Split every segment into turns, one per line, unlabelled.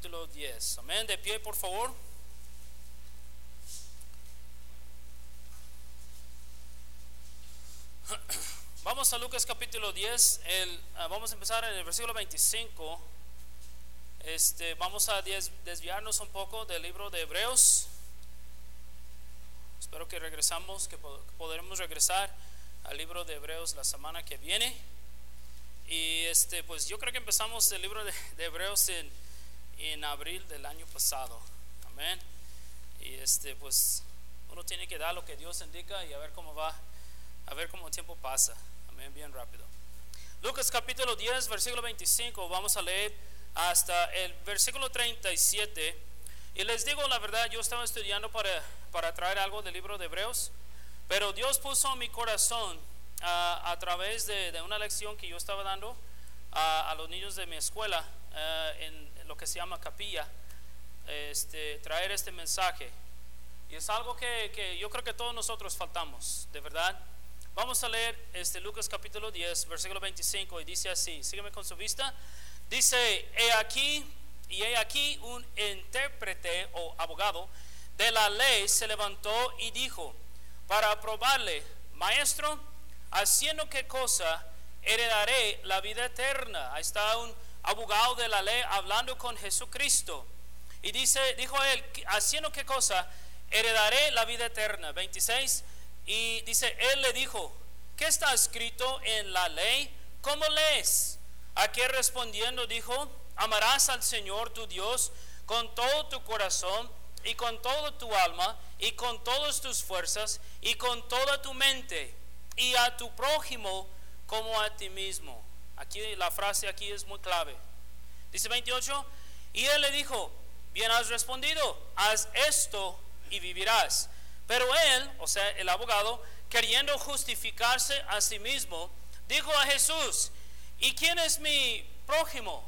capítulo 10. Amén. De pie, por favor. Vamos a Lucas capítulo 10. El, ah, vamos a empezar en el versículo 25. Este, vamos a desviarnos un poco del libro de Hebreos. Espero que regresamos, que podremos regresar al libro de Hebreos la semana que viene. Y este, pues yo creo que empezamos el libro de, Hebreos en, en, abril del año pasado. Amén. Y este, pues uno tiene que dar lo que Dios indica y a ver cómo va, a ver cómo el tiempo pasa. Amén, bien rápido. Lucas capítulo 10, versículo 25, vamos a leer hasta el versículo 37. Y les digo la verdad, yo estaba estudiando para, para traer algo del libro de Hebreos, pero Dios puso en mi corazón a, través de, una lección que yo estaba dando a, los niños de mi escuela eh, en, lo que se llama capilla, este, traer este mensaje. Y es algo que, yo creo que todos nosotros faltamos, de verdad. Vamos a leer este Lucas capítulo 10, versículo 25, y dice así, sígueme con su vista. Dice, he aquí, y he aquí un intérprete o abogado de la ley se levantó y dijo, para probarle, maestro, haciendo qué cosa heredaré la vida eterna. Ahí está un abogado de la ley hablando con Jesucristo. Y dice, dijo él, haciendo qué cosa heredaré la vida eterna. 26. Y dice, él le dijo, ¿qué está escrito en la ley? ¿Cómo lees? Aquí respondiendo dijo, amarás al Señor tu Dios con todo tu corazón y con toda tu alma y con todas tus fuerzas y con toda tu mente y a tu prójimo como a ti mismo. Aquí la frase aquí es muy clave. Dice 28, y él le dijo, bien has respondido, haz esto y vivirás. Pero él, o sea, el abogado, queriendo justificarse a sí mismo, dijo a Jesús, ¿y quién es mi prójimo?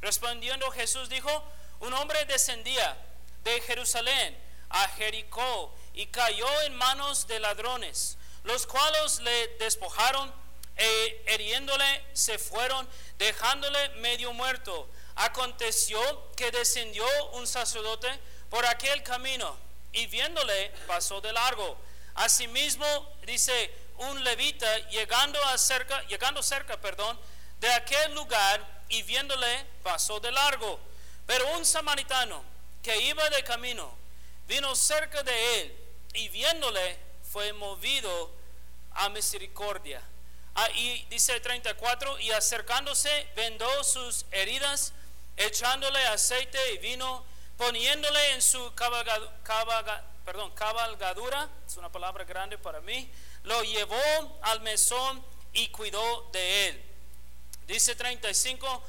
Respondiendo Jesús dijo, un hombre descendía de Jerusalén a Jericó y cayó en manos de ladrones los cuales le despojaron e hiriéndole se fueron, dejándole medio muerto. Aconteció que descendió un sacerdote por aquel camino y viéndole pasó de largo. Asimismo, dice un levita llegando a cerca, llegando cerca, perdón, de aquel lugar y viéndole pasó de largo. Pero un samaritano que iba de camino vino cerca de él y viéndole fue movido a misericordia. Ah, y dice 34, y acercándose vendó sus heridas, echándole aceite y vino, poniéndole en su cabalgadura, es una palabra grande para mí, lo llevó al mesón y cuidó de él. Dice 35,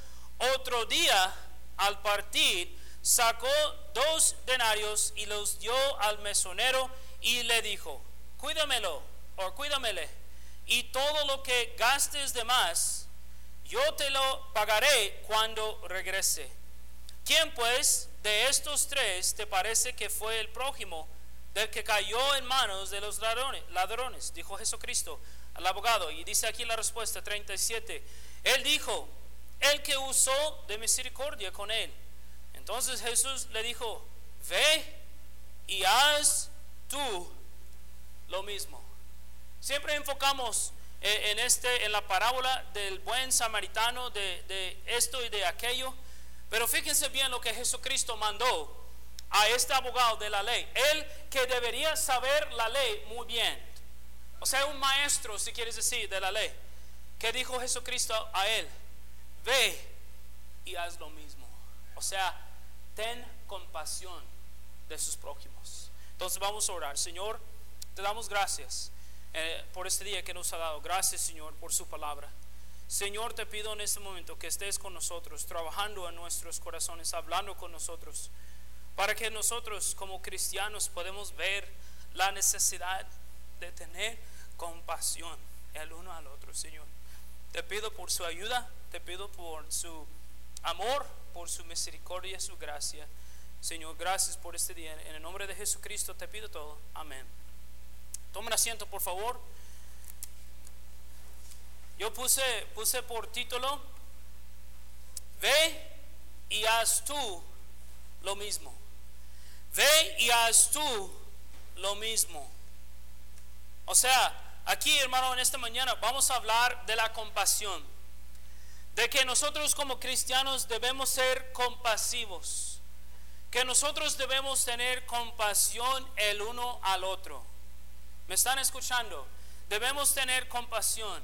otro día al partir sacó dos denarios y los dio al mesonero y le dijo, cuídamelo o cuídamele, y todo lo que gastes de más, yo te lo pagaré cuando regrese. ¿Quién pues de estos tres te parece que fue el prójimo del que cayó en manos de los ladrones? ladrones? Dijo Jesucristo al abogado. Y dice aquí la respuesta 37. Él dijo, el que usó de misericordia con él. Entonces Jesús le dijo, ve y haz tú lo mismo. Siempre enfocamos eh, en, este, en la parábola del buen samaritano, de, esto y de aquello. Pero fíjense bien lo que Jesucristo mandó a este abogado de la ley. Él que debería saber la ley muy bien. O sea, un maestro, si quieres decir, de la ley. ¿Qué dijo Jesucristo a él? Ve y haz lo mismo. O sea, ten compasión de sus prójimos. Entonces vamos a orar. Señor, te damos gracias eh, por este día que nos ha dado. Gracias, Señor, por su palabra. Señor, te pido en este momento que estés con nosotros, trabajando en nuestros corazones, hablando con nosotros, para que nosotros como cristianos podemos ver la necesidad de tener compasión el uno al otro, Señor. Te pido por su ayuda, te pido por su amor, por su misericordia, su gracia. Señor, gracias por este día. En el nombre de Jesucristo te pido todo. Amén. Tomen asiento, por favor. Yo puse, puse por título, ve y haz tú lo mismo. Ve y haz tú lo mismo. O sea, aquí hermano, en esta mañana vamos a hablar de la compasión. De que nosotros como cristianos debemos ser compasivos. Que nosotros debemos tener compasión el uno al otro. ¿Me están escuchando? Debemos tener compasión.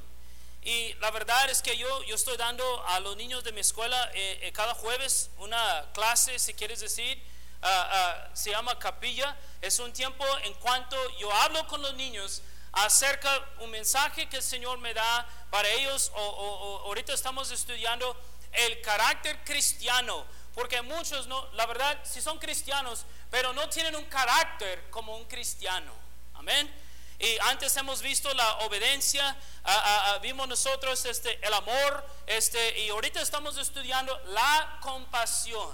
Y la verdad es que yo, yo estoy dando a los niños de mi escuela eh, eh, cada jueves una clase, si quieres decir, ah, ah, se llama capilla. Es un tiempo en cuanto yo hablo con los niños acerca un mensaje que el Señor me da para ellos. O, ahorita estamos estudiando el carácter cristiano, porque muchos no, la verdad, si son cristianos, pero no tienen un carácter como un cristiano. Amén. Y antes hemos visto la obediencia, vimos nosotros este, el amor, este, y ahorita estamos estudiando la compasión,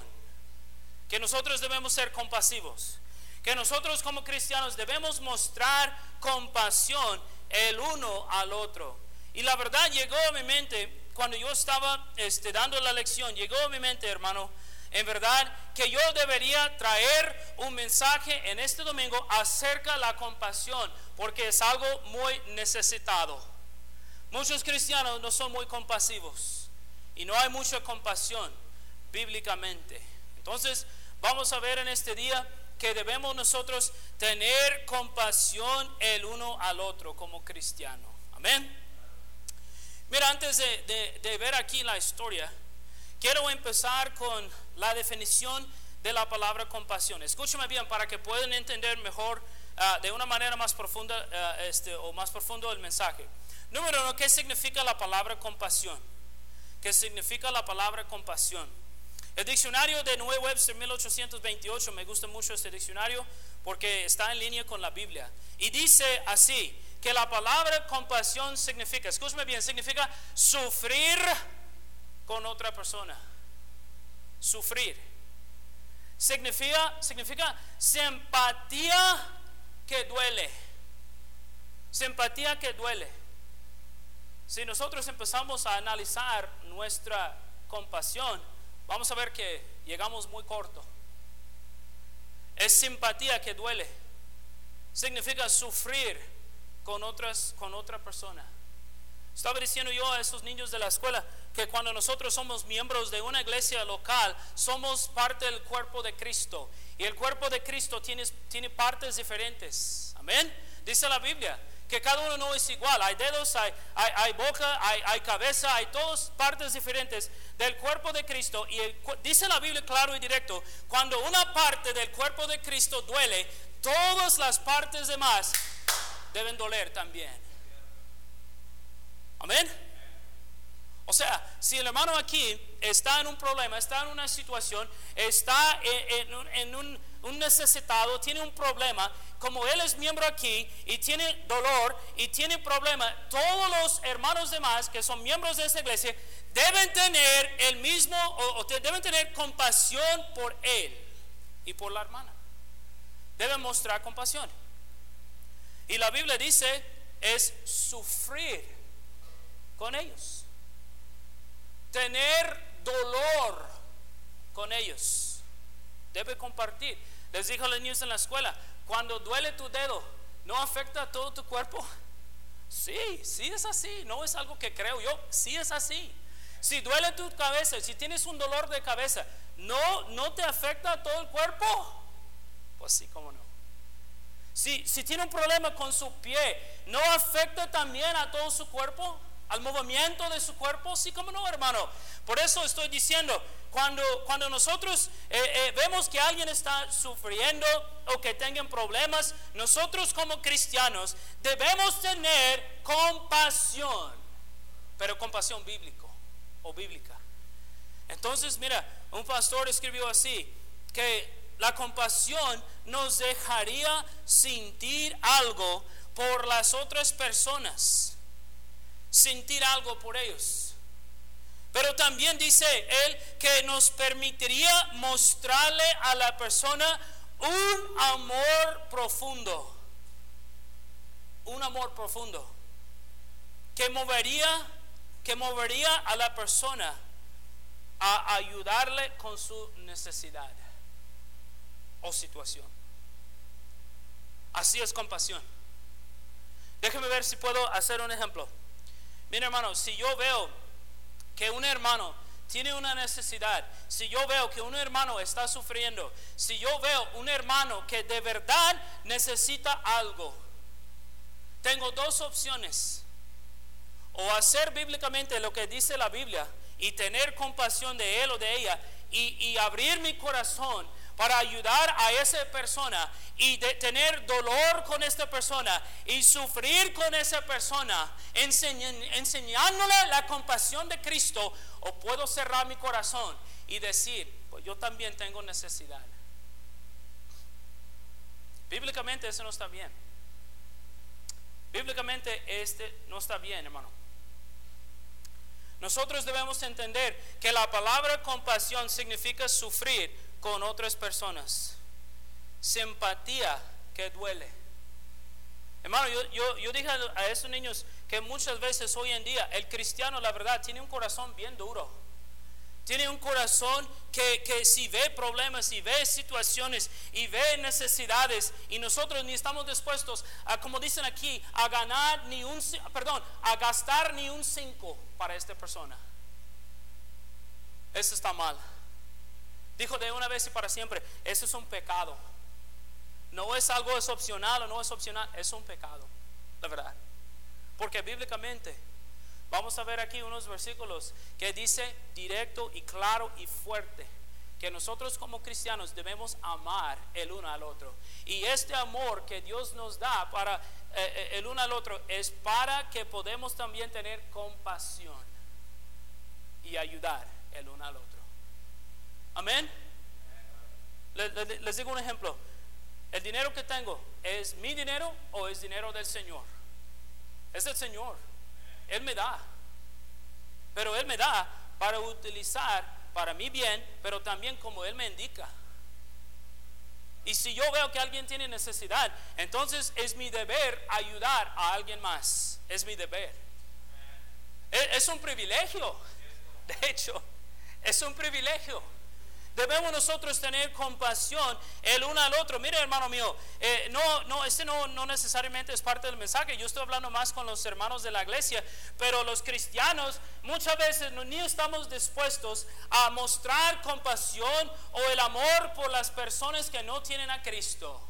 que nosotros debemos ser compasivos, que nosotros como cristianos debemos mostrar compasión el uno al otro. Y la verdad llegó a mi mente, cuando yo estaba este, dando la lección, llegó a mi mente, hermano, en verdad que yo debería traer un mensaje en este domingo acerca de la compasión, porque es algo muy necesitado. Muchos cristianos no son muy compasivos y no hay mucha compasión bíblicamente. Entonces, vamos a ver en este día que debemos nosotros tener compasión el uno al otro como cristiano. Amén. Mira, antes de, de ver aquí la historia, Quiero empezar con la definición de la palabra compasión. Escúchame bien para que puedan entender mejor ah, de una manera más profunda este, o más profundo el mensaje. Número uno, ¿qué significa la palabra compasión? ¿Qué significa la palabra compasión? El diccionario de Nuevo Webster 1828, me gusta mucho este diccionario porque está en línea con la Biblia. Y dice así, que la palabra compasión significa, escúchame bien, significa sufrir con otra persona. Sufrir. Significa, significa simpatía que duele. Simpatía que duele. Si nosotros empezamos a analizar nuestra compasión, vamos a ver que llegamos muy corto. Es simpatía que duele. Significa sufrir con otras con otra persona. Estaba diciendo yo a esos niños de la escuela que cuando nosotros somos miembros de una iglesia local, somos parte del cuerpo de Cristo. Y el cuerpo de Cristo tiene, tiene partes diferentes. Amén. Dice la Biblia que cada uno no es igual. Hay dedos, hay, hay, boca, hay, hay, cabeza, hay todas partes diferentes del cuerpo de Cristo. Y dice la Biblia claro y directo, cuando una parte del cuerpo de Cristo duele, todas las partes demás deben doler también. Amén. O sea, si el hermano aquí está en un problema, está en una situación, está en, un, necesitado, tiene un problema, como él es miembro aquí y tiene dolor y tiene problema, todos los hermanos demás que son miembros de esa iglesia deben tener el mismo, o deben tener compasión por él y por la hermana. Deben mostrar compasión. Y la Biblia dice es sufrir con ellos. Tener dolor con ellos. Debe compartir. Les dijo a los niños en la escuela, cuando duele tu dedo, ¿no afecta a todo tu cuerpo? Sí, sí es así. No es algo que creo yo, sí es así. Si duele tu cabeza, si tienes un dolor de cabeza, ¿no, no te afecta a todo el cuerpo? Pues sí, cómo no. Si, si tiene un problema con su pie, ¿no afecta también a todo su cuerpo? Al movimiento de su cuerpo? Sí, como no, hermano. Por eso estoy diciendo, cuando, cuando nosotros eh, eh, vemos que alguien está sufriendo o que tengan problemas, nosotros como cristianos debemos tener compasión, pero compasión bíblico o bíblica. Entonces, mira, un pastor escribió así, que la compasión nos dejaría sentir algo por las otras personas sentir algo por ellos. Pero también dice él que nos permitiría mostrarle a la persona un amor profundo. Un amor profundo. Que movería, que movería a la persona a ayudarle con su necesidad. o situación. Así es compasión. Déjeme ver si puedo hacer un ejemplo. Mira hermano, si yo veo que un hermano tiene una necesidad, si yo veo que un hermano está sufriendo, si yo veo un hermano que de verdad necesita algo, tengo dos opciones. O hacer bíblicamente lo que dice la Biblia y tener compasión de él o de ella y, abrir mi corazón para ayudar a esa persona y tener dolor con esta persona y sufrir con esa persona, enseñándole la compasión de Cristo, o puedo cerrar mi corazón y decir, pues yo también tengo necesidad. Bíblicamente eso no está bien. Bíblicamente este no está bien, hermano. Nosotros debemos entender que la palabra compasión significa sufrir con otras personas. Simpatía que duele. Hermano, yo, yo, dije a esos niños que muchas veces hoy en día el cristiano, la verdad, tiene un corazón bien duro. Tiene un corazón que, que, si ve problemas y ve situaciones y ve necesidades y nosotros ni estamos dispuestos a, como dicen aquí, a ganar ni un, perdón, a gastar ni un cinco para esta persona. Eso está mal. Dijo de una vez y para siempre, eso es un pecado. No es algo es opcional o no es opcional, es un pecado, la verdad. Porque bíblicamente Vamos a ver aquí unos versículos que dice directo y claro y fuerte que nosotros como cristianos debemos amar el uno al otro. Y este amor que Dios nos da para eh, eh, el uno al otro es para que podamos también tener compasión y ayudar el uno al otro. Amén. Les, digo un ejemplo. El dinero que tengo, ¿es mi dinero o es dinero del Señor? Es del Señor. Él me da. Pero Él me da para utilizar para mi bien, pero también como Él me indica. Y si yo veo que alguien tiene necesidad, entonces es mi deber ayudar a alguien más. Es mi deber. Es, un privilegio. De hecho, es un privilegio. Debemos nosotros tener compasión el uno al otro. Mire, hermano mío, eh, no, no, este no, no necesariamente es parte del mensaje. Yo estoy hablando más con los hermanos de la iglesia, pero los cristianos muchas veces ni estamos dispuestos a mostrar compasión o el amor por las personas que no tienen a Cristo.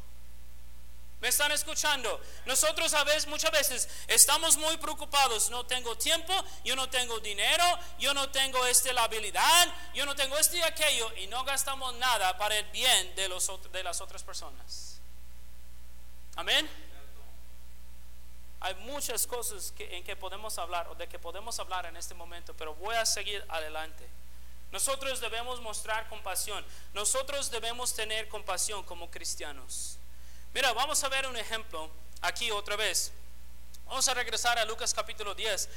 ¿Me están escuchando? Nosotros a veces, muchas veces estamos muy preocupados. No tengo tiempo, yo no tengo dinero, yo no tengo este, la habilidad, yo no tengo este y aquello y no gastamos nada para el bien de, los, de las otras personas. Amén. Hay muchas cosas en que podemos hablar o de que podemos hablar en este momento, pero voy a seguir adelante. Nosotros debemos mostrar compasión. Nosotros debemos tener compasión como cristianos. Mira, vamos a ver un ejemplo aquí otra vez. Vamos a regresar a Lucas capítulo 10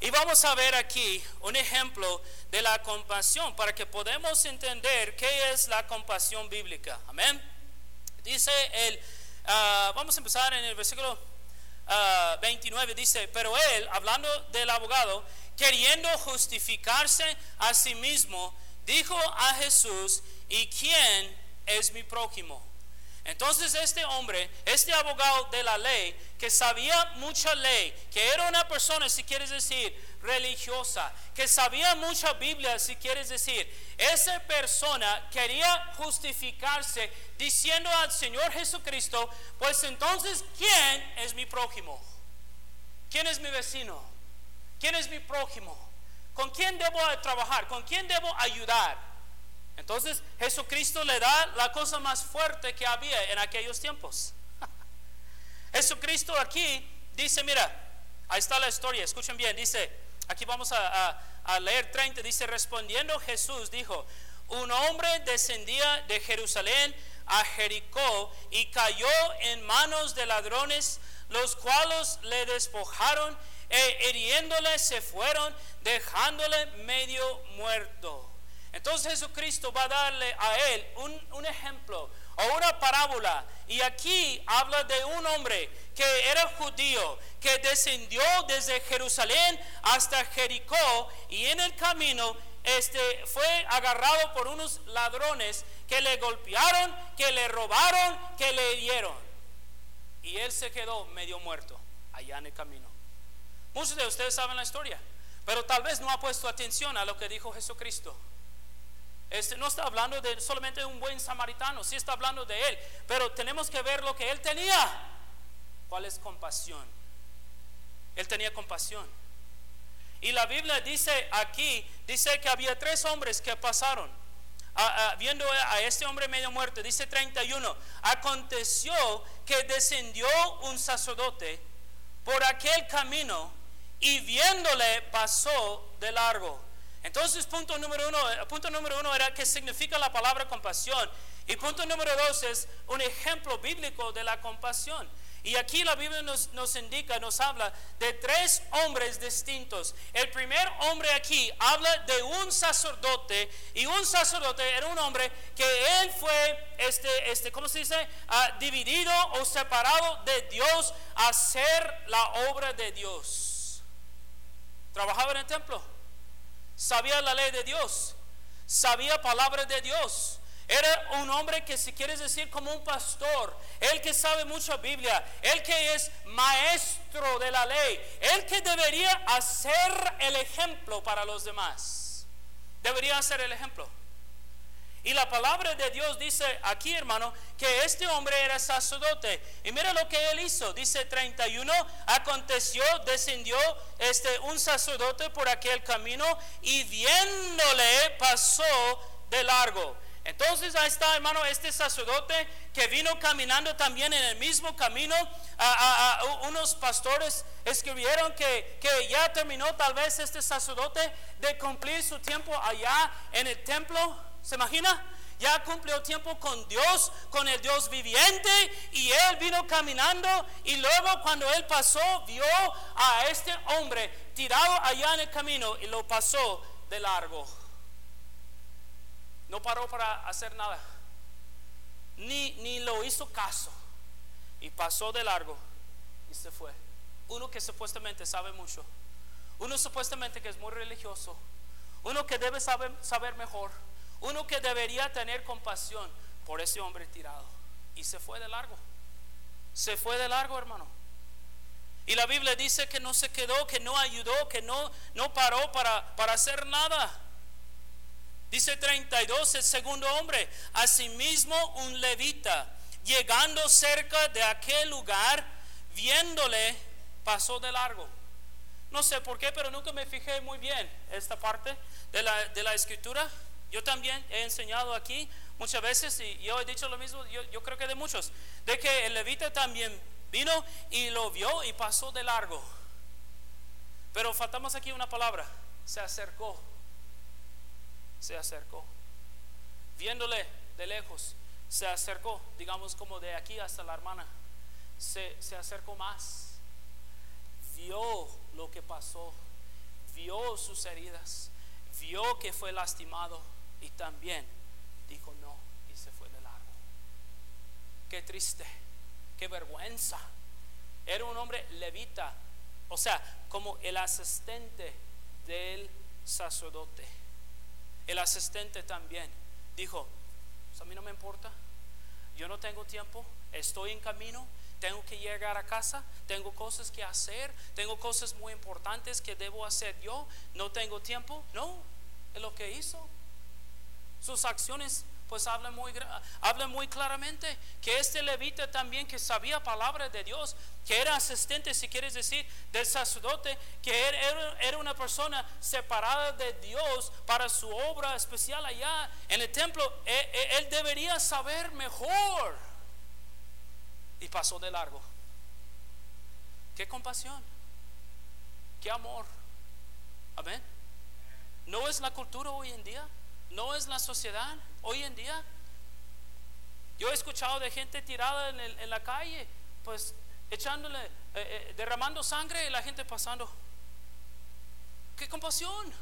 y vamos a ver aquí un ejemplo de la compasión para que podamos entender qué es la compasión bíblica. Amén. Dice el, ah, vamos a empezar en el versículo 29, ah, dice, pero él, hablando del abogado, queriendo justificarse a sí mismo, dijo a Jesús, ¿y quién es mi prójimo? Entonces este hombre, este abogado de la ley, que sabía mucha ley, que era una persona, si quieres decir, religiosa, que sabía mucha Biblia, si quieres decir, esa persona quería justificarse diciendo al Señor Jesucristo, pues entonces, ¿quién es mi prójimo? ¿Quién es mi vecino? ¿Quién es mi prójimo? ¿Con quién debo trabajar? ¿Con quién debo ayudar? Entonces Jesucristo le da la cosa más fuerte que había en aquellos tiempos. Jesucristo aquí dice, mira, ahí está la historia, escuchen bien, dice, aquí vamos a, leer 30, dice, respondiendo Jesús dijo, un hombre descendía de Jerusalén a Jericó y cayó en manos de ladrones, los cuales le despojaron e hiriéndole se fueron, dejándole medio muerto. Entonces Jesucristo va a darle a él un, ejemplo o una parábola. Y aquí habla de un hombre que era judío, que descendió desde Jerusalén hasta Jericó y en el camino este, fue agarrado por unos ladrones que le golpearon, que le robaron, que le hirieron. Y él se quedó medio muerto allá en el camino. Muchos de ustedes saben la historia, pero tal vez no ha puesto atención a lo que dijo Jesucristo. Este, no está hablando de solamente de un buen samaritano, sí está hablando de él, pero tenemos que ver lo que él tenía. ¿Cuál es compasión? Él tenía compasión. Y la Biblia dice aquí, dice que había tres hombres que pasaron. viendo a este hombre medio muerto, dice 31, aconteció que descendió un sacerdote por aquel camino y viéndole pasó de largo. Entonces, punto número uno, eh, punto número uno era qué significa la palabra compasión. Y punto número dos es un ejemplo bíblico de la compasión. Y aquí la Biblia nos, nos, indica, nos habla de tres hombres distintos. El primer hombre aquí habla de un sacerdote y un sacerdote era un hombre que él fue, este, este, ¿cómo se dice? Ah, dividido o separado de Dios a hacer la obra de Dios. Trabajaba en el templo, sabía la ley de Dios, sabía palabra de Dios era un hombre que si quieres decir como un pastor, el que sabe mucha Biblia, el que es maestro de la ley, el que debería hacer el ejemplo para los demás. Debería hacer el ejemplo. Y la palabra de Dios dice aquí, hermano, que este hombre era sacerdote. Y mira lo que él hizo. Dice 31, aconteció, descendió este un sacerdote por aquel camino y viéndole pasó de largo. Entonces ahí está, hermano, este sacerdote que vino caminando también en el mismo camino. A, unos pastores escribieron que, que, ya terminó tal vez este sacerdote de cumplir su tiempo allá en el templo. ¿Se imagina? Ya cumplió tiempo con Dios, con el Dios viviente, y él vino caminando. Y luego, cuando él pasó, vio a este hombre tirado allá en el camino y lo pasó de largo. No paró para hacer nada. Ni, ni lo hizo caso. Y pasó de largo y se fue. Uno que supuestamente sabe mucho. Uno supuestamente que es muy religioso. Uno que debe saber, saber mejor. Uno que debería tener compasión por ese hombre tirado. Y se fue de largo. Se fue de largo, hermano. Y la Biblia dice que no se quedó, que no ayudó, que no, no paró para, para hacer nada. Dice 32, el segundo hombre, asimismo un levita, llegando cerca de aquel lugar, viéndole, pasó de largo. No sé por qué, pero nunca me fijé muy bien esta parte de la, de la escritura. Yo también he enseñado aquí muchas veces y yo he dicho lo mismo, yo, creo que de muchos, de que el levita también vino y lo vio y pasó de largo. Pero faltamos aquí una palabra, se acercó se acercó. Viéndole de lejos, se acercó, digamos como de aquí hasta la hermana, se, acercó más. Vio lo que pasó, vio sus heridas, vio que fue lastimado y también dijo no y se fue de largo. Qué triste, qué vergüenza. Era un hombre levita, o sea, como el asistente del sacerdote. El asistente también dijo, pues a mí no me importa, yo no tengo tiempo, estoy en camino, tengo que llegar a casa, tengo cosas que hacer, tengo cosas muy importantes que debo hacer yo, no tengo tiempo. No, es lo que hizo. Sus acciones pues habla muy, habla muy claramente que este levita también que sabía palabra de Dios, que era asistente, si quieres decir, del sacerdote, que era, era una persona separada de Dios para su obra especial allá en el templo, él, e, él debería saber mejor. Y pasó de largo. Qué compasión, qué amor. Amén. ¿No es la cultura hoy en día? ¿No es la sociedad hoy en día? Yo he escuchado de gente tirada en, la calle, pues echándole, eh, eh, derramando sangre y la gente pasando. ¡Qué compasión!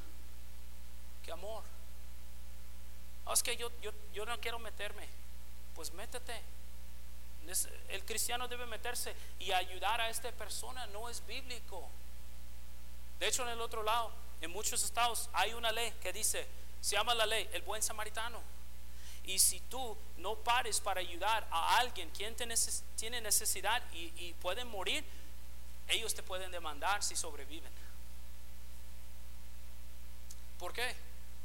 ¡Qué amor! Ah, es que yo, yo, yo no quiero meterme. Pues métete. El cristiano debe meterse y ayudar a esta persona no es bíblico. De hecho, en el otro lado, en muchos estados hay una ley que dice, se llama la ley, el buen samaritano. Y si tú no pares para ayudar a alguien quien te tiene necesidad y, y pueden morir, ellos te pueden demandar si sobreviven. ¿Por qué?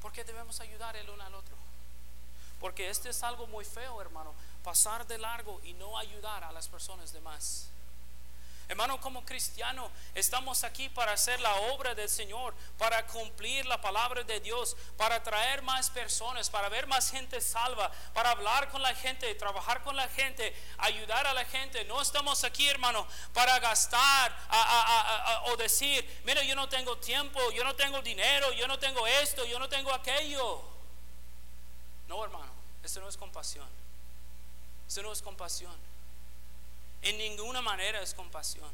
Porque debemos ayudar el uno al otro. Porque este es algo muy feo, hermano. Pasar de largo y no ayudar a las personas demás. Hermano, como cristiano, estamos aquí para hacer la obra del Señor, para cumplir la palabra de Dios, para traer más personas, para ver más gente salva, para hablar con la gente, trabajar con la gente, ayudar a la gente. No estamos aquí, hermano, para gastar o decir, mira, yo no tengo tiempo, yo no tengo dinero, yo no tengo esto, yo no tengo aquello. No, hermano, eso no es compasión. Eso no es compasión. En ninguna manera es compasión.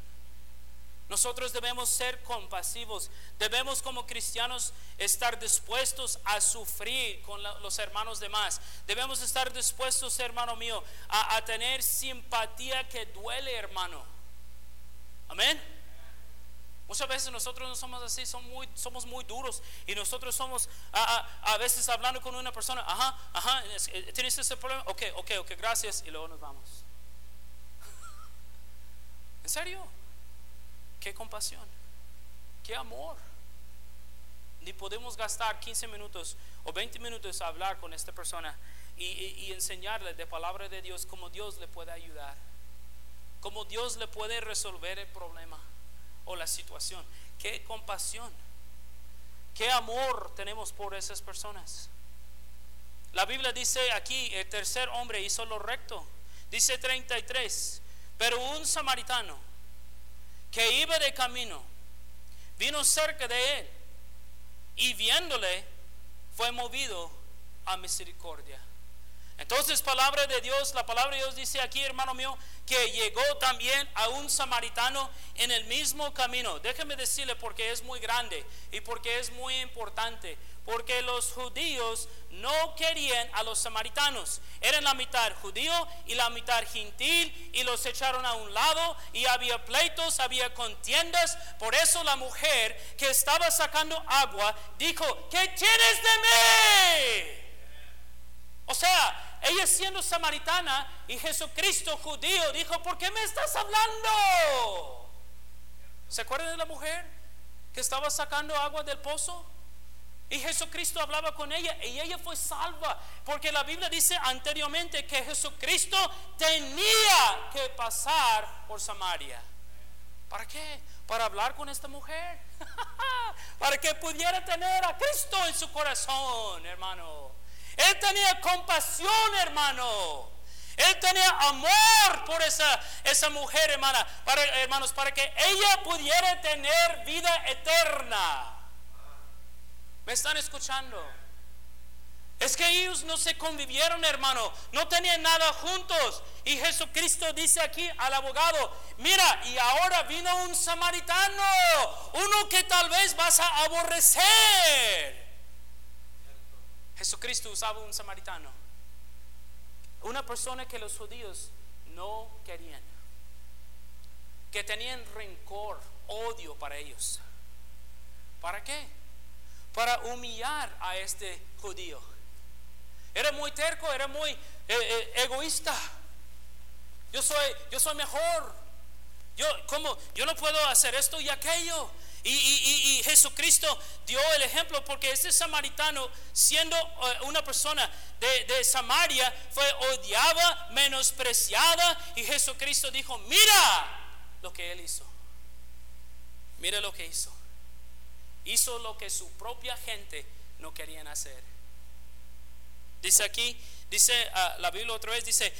Nosotros debemos ser compasivos, debemos como cristianos estar dispuestos a sufrir con los hermanos demás. Debemos estar dispuestos, hermano mío, a, tener simpatía que duele, hermano. Amén. Muchas veces nosotros no somos así, somos muy, somos muy duros y nosotros somos a, veces hablando con una persona, ajá, ajá, eh, ¿tienes ese problema? Ok, ok, ok, gracias y luego nos vamos. ¿En serio? Qué compasión, qué amor. Ni podemos gastar 15 minutos o 20 minutos a hablar con esta persona y, enseñarle de palabra de Dios cómo Dios le puede ayudar, cómo Dios le puede resolver el problema o la situación. Qué compasión, qué amor tenemos por esas personas. La Biblia dice aquí, el tercer hombre hizo lo recto. Dice 33, pero un samaritano que iba de camino vino cerca de él y viéndole fue movido a misericordia. Entonces, palabra de Dios, la palabra de Dios dice aquí, hermano mío, que llegó también a un samaritano en el mismo camino. Déjeme decirle porque es muy grande y porque es muy importante. Porque los judíos no querían a los samaritanos. Eran la mitad judío y la mitad gentil y los echaron a un lado y había pleitos, había contiendas. Por eso la mujer que estaba sacando agua dijo, ¿qué tienes de mí? O sea, ella siendo samaritana y Jesucristo judío dijo, ¿por qué me estás hablando? ¿Se acuerdan de la mujer que estaba sacando agua del pozo? Y Jesucristo hablaba con ella y ella fue salva. Porque la Biblia dice anteriormente que Jesucristo tenía que pasar por Samaria. ¿Para qué? Para hablar con esta mujer. Para que pudiera tener a Cristo en su corazón, hermano. Él tenía compasión, hermano. Él tenía amor por esa, esa mujer, hermana, para, hermanos, para que ella pudiera tener vida eterna. ¿Me están escuchando? Es que ellos no se convivieron, hermano, no tenían nada juntos. Y Jesucristo dice aquí al abogado, mira, y ahora vino un samaritano, uno que tal vez vas a aborrecer. Jesucristo usaba un samaritano. Una persona que los judíos no querían. Que tenían rencor, odio para ellos. ¿Para qué? Para humillar a este judío. Era muy terco, era muy eh, eh, egoísta. Yo soy, yo soy mejor. Yo, ¿cómo? Yo no puedo hacer esto y aquello. Y, Jesucristo dio el ejemplo porque ese samaritano, siendo eh, una persona de, Samaria, fue odiada, menospreciada. Y Jesucristo dijo, mira lo que él hizo. Mira lo que hizo. Hizo lo que su propia gente no querían hacer. Dice aquí, dice ah, la Biblia otra vez, dice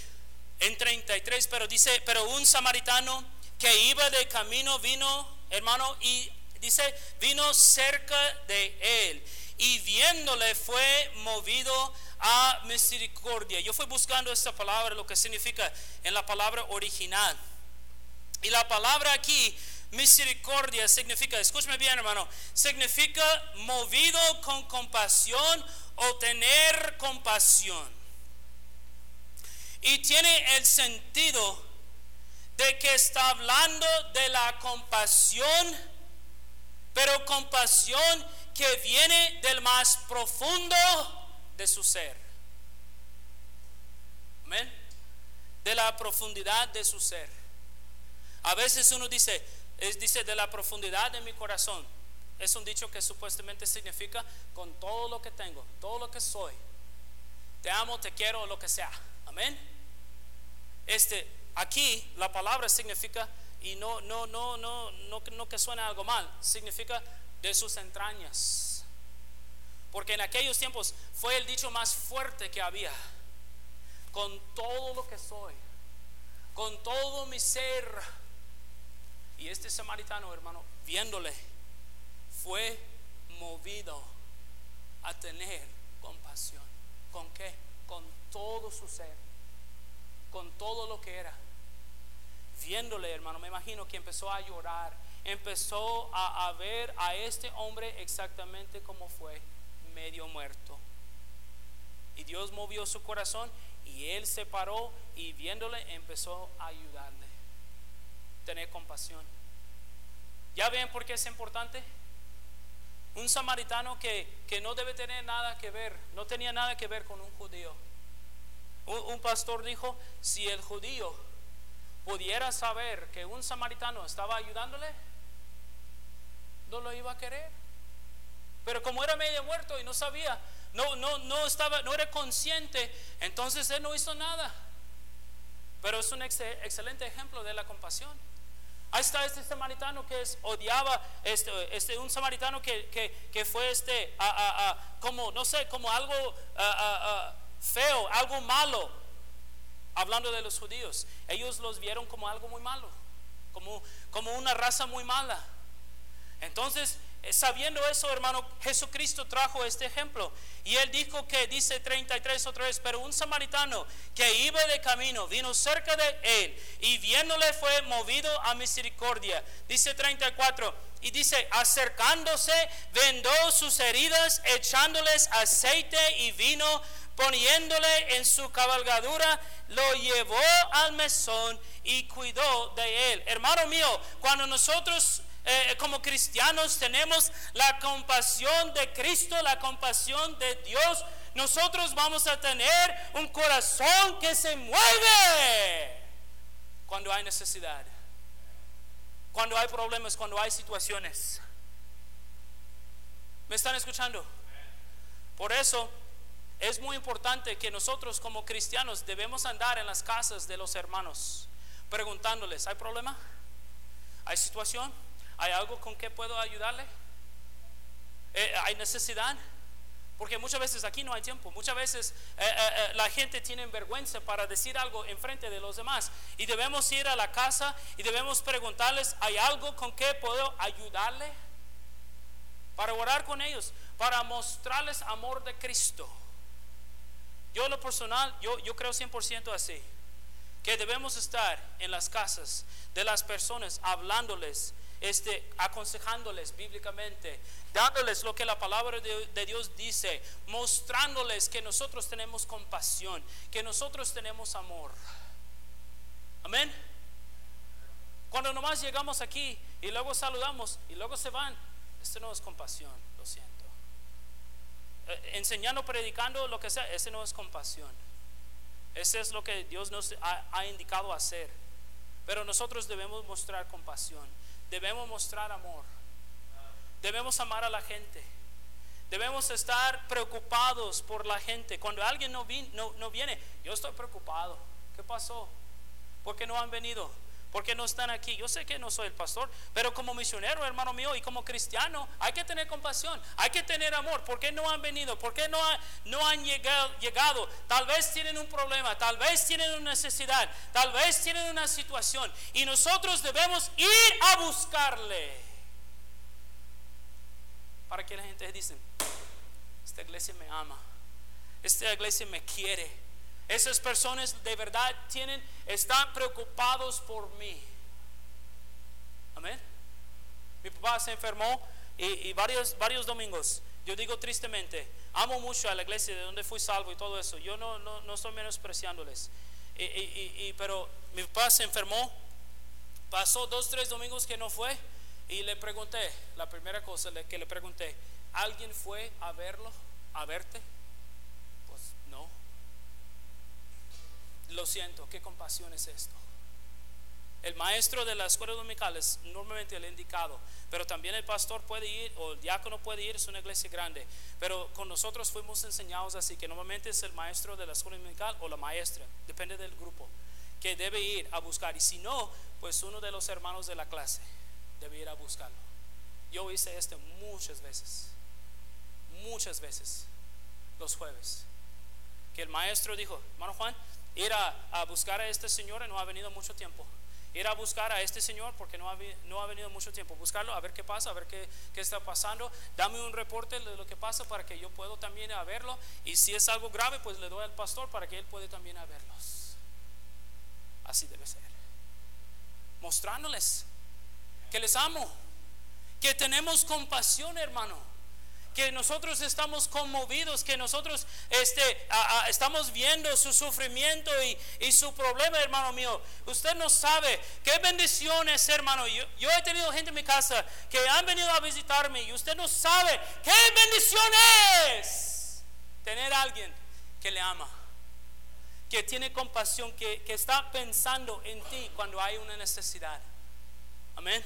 en 33, pero dice, pero un samaritano que iba de camino vino, hermano, y Dice, vino cerca de él y viéndole fue movido a misericordia. Yo fui buscando esta palabra, lo que significa en la palabra original. Y la palabra aquí, misericordia, significa, escúchame bien hermano, significa movido con compasión o tener compasión. Y tiene el sentido de que está hablando de la compasión pero compasión que viene del más profundo de su ser. la profundidad de su ser. A veces uno dice, dice de la profundidad de mi corazón. Es un dicho que supuestamente significa con todo lo que tengo, todo lo que soy. Te amo, te quiero, lo que sea. Amén. Este, aquí la palabra significa y no no no no no no que suene algo mal, significa de sus entrañas. Porque en aquellos tiempos fue el dicho más fuerte que había. Con todo lo que soy, con todo mi ser. Y este samaritano, hermano, viéndole, fue movido a tener compasión. ¿Con qué? Con todo su ser, con todo lo que era. Viéndole, hermano, me imagino que empezó a llorar, empezó a, ver a este hombre exactamente como fue, medio muerto. Y Dios movió su corazón y él se paró y viéndole empezó a ayudarle. Tener compasión. ¿Ya ven por qué es importante? Un samaritano que, que, no debe tener nada que ver, no tenía nada que ver con un judío. Un, pastor dijo, si el judío pudiera saber que un samaritano estaba ayudándole, no lo iba a querer. Pero como era medio muerto y no sabía, no, no, no estaba, no era consciente, entonces él no hizo nada. Pero es un excelente ejemplo de la compasión. Ahí está este samaritano que es, odiaba, este, este, un samaritano que, que, que fue este, a, a, como, no sé, como algo feo, algo malo, hablando de los judíos. Ellos los vieron como algo muy malo, como, como una raza muy mala. Entonces, eh, sabiendo eso, hermano, Jesucristo trajo este ejemplo. Y él dijo que, dice 33 otra vez, pero un samaritano que iba de camino vino cerca de él y viéndole fue movido a misericordia. Dice 34, y dice, acercándose, vendó sus heridas, echándoles aceite y vino, poniéndole en su cabalgadura, lo llevó al mesón y cuidó de él. Hermano mío, cuando nosotros eh, como cristianos tenemos la compasión de Cristo, la compasión de Dios, nosotros vamos a tener un corazón que se mueve cuando hay necesidad, cuando hay problemas, cuando hay situaciones. ¿Me están escuchando? Por eso es muy importante que nosotros como cristianos debemos andar en las casas de los hermanos preguntándoles, ¿hay problema? ¿Hay situación? ¿Hay algo con que puedo ayudarle? Eh, ¿Hay necesidad? Porque muchas veces aquí no hay tiempo. Muchas veces eh, eh, la gente tiene vergüenza para decir algo en frente de los demás. Y debemos ir a la casa y debemos preguntarles, ¿hay algo con que puedo ayudarle? Para orar con ellos, para mostrarles amor de Cristo. Yo lo personal, yo, creo 100% así. Que debemos estar en las casas de las personas hablándoles este, aconsejándoles bíblicamente, dándoles lo que la palabra de, de, Dios dice, mostrándoles que nosotros tenemos compasión, que nosotros tenemos amor. Amén. Cuando nomás llegamos aquí y luego saludamos y luego se van, esto no es compasión, enseñando, predicando, lo que sea, ese no es compasión. Ese es lo que Dios nos ha, ha indicado hacer. Pero nosotros debemos mostrar compasión. Debemos mostrar amor. Debemos amar a la gente. Debemos estar preocupados por la gente. Cuando alguien no, no, no viene, yo estoy preocupado. ¿Qué pasó? ¿Por qué no han venido? ¿Por qué no están aquí? Yo sé que no soy el pastor, pero como misionero, hermano mío, y como cristiano, hay que tener compasión, hay que tener amor. ¿Por qué no han venido? ¿Por qué no, no han llegado, llegado? Tal vez tienen un problema, tal vez tienen una necesidad, tal vez tienen una situación. Y nosotros debemos ir a buscarle. Para que la gente dice, esta iglesia me ama, esta iglesia me quiere esas personas de verdad tienen, están preocupados por mí. Amén. Mi papá se enfermó y, varios, varios domingos. Yo digo tristemente, amo mucho a la iglesia de donde fui salvo y todo eso. Yo no, no, no estoy menospreciándoles. Y, y, pero mi papá se enfermó. Pasó dos, tres domingos que no fue. Y le pregunté, la primera cosa que le pregunté, ¿alguien fue a verlo, a verte? Siento, ¿qué compasión es esto? El maestro de la escuela dominical es normalmente el indicado, pero también el pastor puede ir o el diácono puede ir, es una iglesia grande. Pero con nosotros fuimos enseñados así, que normalmente es el maestro de la escuela dominical o la maestra, depende del grupo, que debe ir a buscar. Y si no, pues uno de los hermanos de la clase debe ir a buscarlo. Yo hice esto muchas veces, muchas veces, los jueves. Que el maestro dijo, hermano Juan, ir a, buscar a este señor y no ha venido mucho tiempo. Ir a buscar a este señor porque no ha, no ha venido mucho tiempo, buscarlo, a ver qué pasa, a ver qué, qué, está pasando, dame un reporte de lo que pasa para que yo pueda también a verlo. Y si es algo grave pues le doy al pastor para que él pueda también a verlos. Así debe ser. Mostrándoles que les amo, que tenemos compasión hermano que nosotros estamos conmovidos, que nosotros este, estamos viendo su sufrimiento y, su problema, hermano mío. Usted no sabe qué bendición es, hermano. Yo, yo he tenido gente en mi casa que han venido a visitarme y usted no sabe qué bendición es tener a alguien que le ama, que tiene compasión, que, que está pensando en ti cuando hay una necesidad. Amén.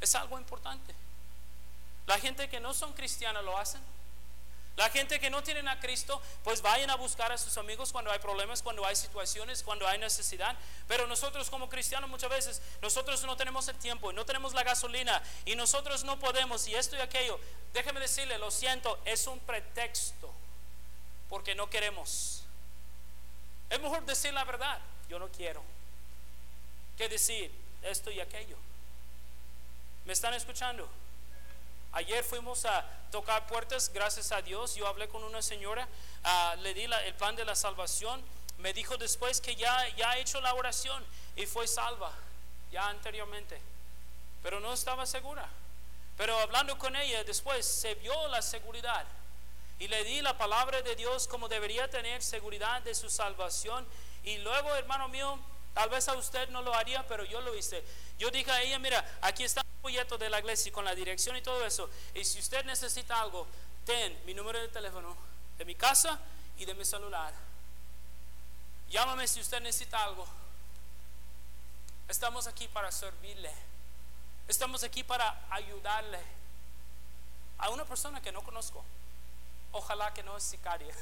Es algo importante. La gente que no son cristianas lo hacen. La gente que no tienen a Cristo, pues vayan a buscar a sus amigos cuando hay problemas, cuando hay situaciones, cuando hay necesidad. Pero nosotros como cristianos muchas veces, nosotros no tenemos el tiempo, no tenemos la gasolina y nosotros no podemos y esto y aquello. Déjeme decirle, lo siento, es un pretexto porque no queremos. Es mejor decir la verdad, yo no quiero, que decir esto y aquello. ¿Me están escuchando? Ayer fuimos a tocar puertas, gracias a Dios. Yo hablé con una señora, ah, le di el plan de la salvación. Me dijo después que ya, ya ha hecho la oración y fue salva, ya anteriormente. Pero no estaba segura. Pero hablando con ella después se vio la seguridad. Y le di la palabra de Dios como debería tener seguridad de su salvación. Y luego, hermano mío, tal vez a usted no lo haría, pero yo lo hice. Yo dije a ella, mira, aquí está folleto de la iglesia con la dirección y todo eso. Y si usted necesita algo, ten mi número de teléfono de mi casa y de mi celular. Llámame si usted necesita algo. Estamos aquí para servirle. Estamos aquí para ayudarle a una persona que no conozco. Ojalá que no es sicaria.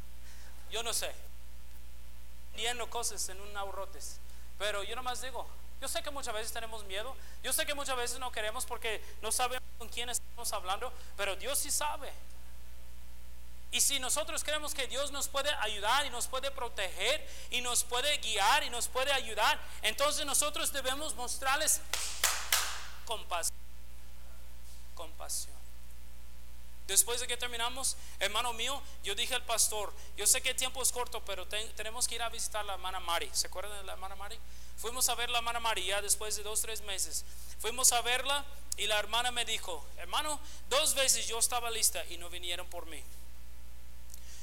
yo no sé. Viendo cosas en un ahorrotes. Pero yo nomás digo, yo sé que muchas veces tenemos miedo, yo sé que muchas veces no queremos porque no sabemos con quién estamos hablando, pero Dios sí sabe. Y si nosotros creemos que Dios nos puede ayudar y nos puede proteger y nos puede guiar y nos puede ayudar, entonces nosotros debemos mostrarles compasión. Compasión. Después de que terminamos, hermano mío, yo dije al pastor, yo sé que el tiempo es corto, pero tenemos que ir a visitar a la hermana Mari. ¿Se acuerdan de la hermana Mari? Fuimos a ver la hermana María después de dos, tres meses. Fuimos a verla y la hermana me dijo, hermano, dos veces yo estaba lista y no vinieron por mí.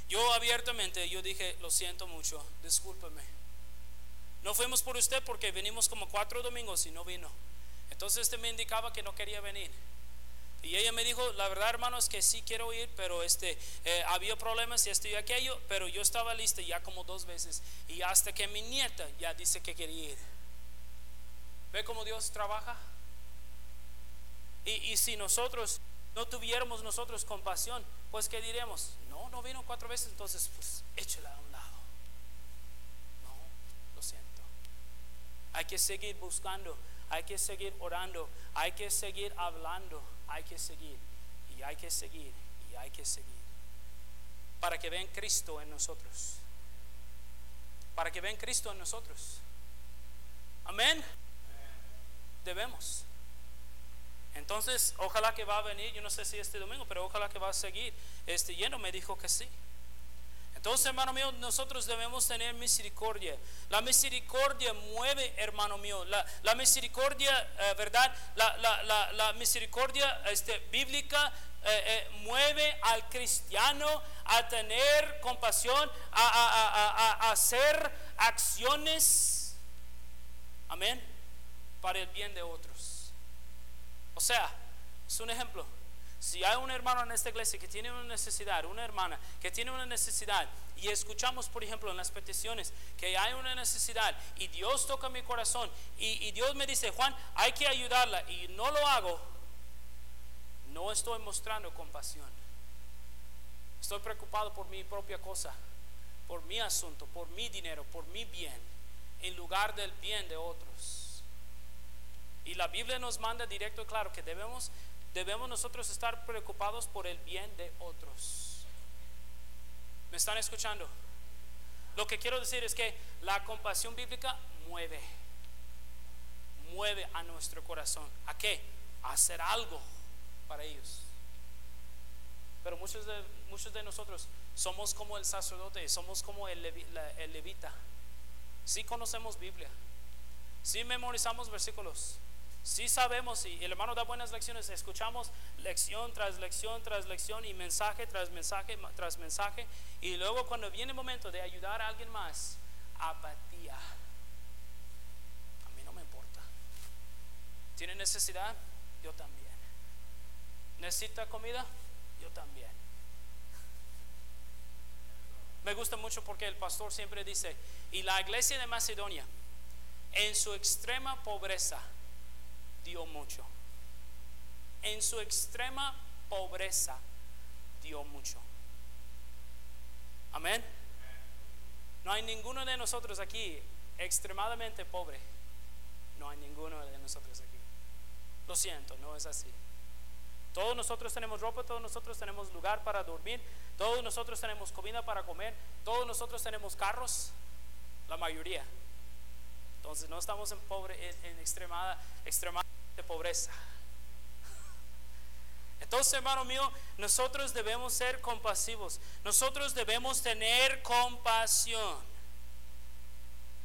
Yo abiertamente, yo dije, lo siento mucho, discúlpeme. No fuimos por usted porque venimos como cuatro domingos y no vino. Entonces este me indicaba que no quería venir. Y ella me dijo, la verdad hermano es que sí quiero ir, pero este, eh, había problemas y esto y aquello, pero yo estaba lista ya como dos veces. Y hasta que mi nieta ya dice que quería ir. ¿Ve cómo Dios trabaja? Y, y si nosotros no tuviéramos nosotros compasión, pues ¿qué diremos? No, no vino cuatro veces, entonces pues échela a un lado. No, lo siento. Hay que seguir buscando, hay que seguir orando, hay que seguir hablando hay que seguir y hay que seguir y hay que seguir. Para que vean Cristo en nosotros. Para que vean Cristo en nosotros. Amén. Debemos. Entonces, ojalá que va a venir, yo no sé si este domingo, pero ojalá que va a seguir este lleno. Me dijo que sí. Entonces, hermano mío, nosotros debemos tener misericordia. La misericordia mueve, hermano mío. La, misericordia, eh, ¿verdad? La, misericordia este, bíblica eh, eh, mueve al cristiano a tener compasión, a, hacer acciones, amén, para el bien de otros. O sea, es un ejemplo. Si hay un hermano en esta iglesia que tiene una necesidad, una hermana que tiene una necesidad, y escuchamos, por ejemplo, en las peticiones que hay una necesidad, y Dios toca mi corazón, y, Dios me dice, Juan, hay que ayudarla, y no lo hago, no estoy mostrando compasión. Estoy preocupado por mi propia cosa, por mi asunto, por mi dinero, por mi bien, en lugar del bien de otros. Y la Biblia nos manda directo y claro que debemos, debemos nosotros estar preocupados por el bien de otros. ¿Me están escuchando? Lo que quiero decir es que la compasión bíblica mueve, mueve a nuestro corazón. ¿A qué? A hacer algo para ellos. Pero muchos de, muchos de nosotros somos como el sacerdote, somos como el, el levita. Si conocemos Biblia, si memorizamos versículos, si sabemos y el hermano da buenas lecciones, escuchamos lección tras lección tras lección y mensaje tras mensaje tras mensaje. Y luego cuando viene el momento de ayudar a alguien más, apatía. A mí no me importa. ¿Tiene necesidad? Yo también. ¿Necesita comida? Yo también. Me gusta mucho porque el pastor siempre dice, y la iglesia de Macedonia, en su extrema pobreza, dio mucho. En su extrema pobreza, dio mucho. Amén. No hay ninguno de nosotros aquí extremadamente pobre. No hay ninguno de nosotros aquí. Lo siento, no es así. Todos nosotros tenemos ropa, todos nosotros tenemos lugar para dormir, todos nosotros tenemos comida para comer, todos nosotros tenemos carros, la mayoría. Entonces no estamos en pobre, en, extremada, pobreza. Entonces, hermano mío, nosotros debemos ser compasivos. Nosotros debemos tener compasión.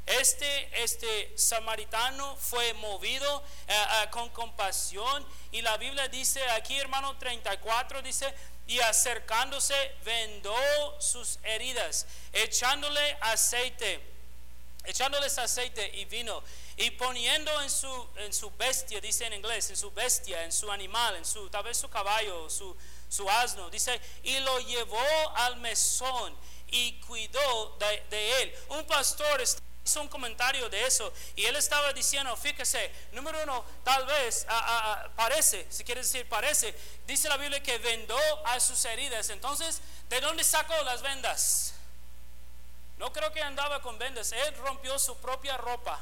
Este, este samaritano fue movido eh, eh, con compasión y la Biblia dice aquí, hermano 34, dice, y acercándose vendó sus heridas, echándole aceite, echándoles aceite y vino y poniendo en su, en su bestia, dice en inglés, en su bestia, en su animal, en su, tal vez su caballo, su, su asno, dice, y lo llevó al mesón y cuidó de, de él. Un pastor hizo un comentario de eso y él estaba diciendo, fíjese, número uno, tal vez parece, si quiere decir parece, dice la Biblia que vendó a sus heridas. Entonces, ¿de dónde sacó las vendas? No creo que andaba con vendas. Él rompió su propia ropa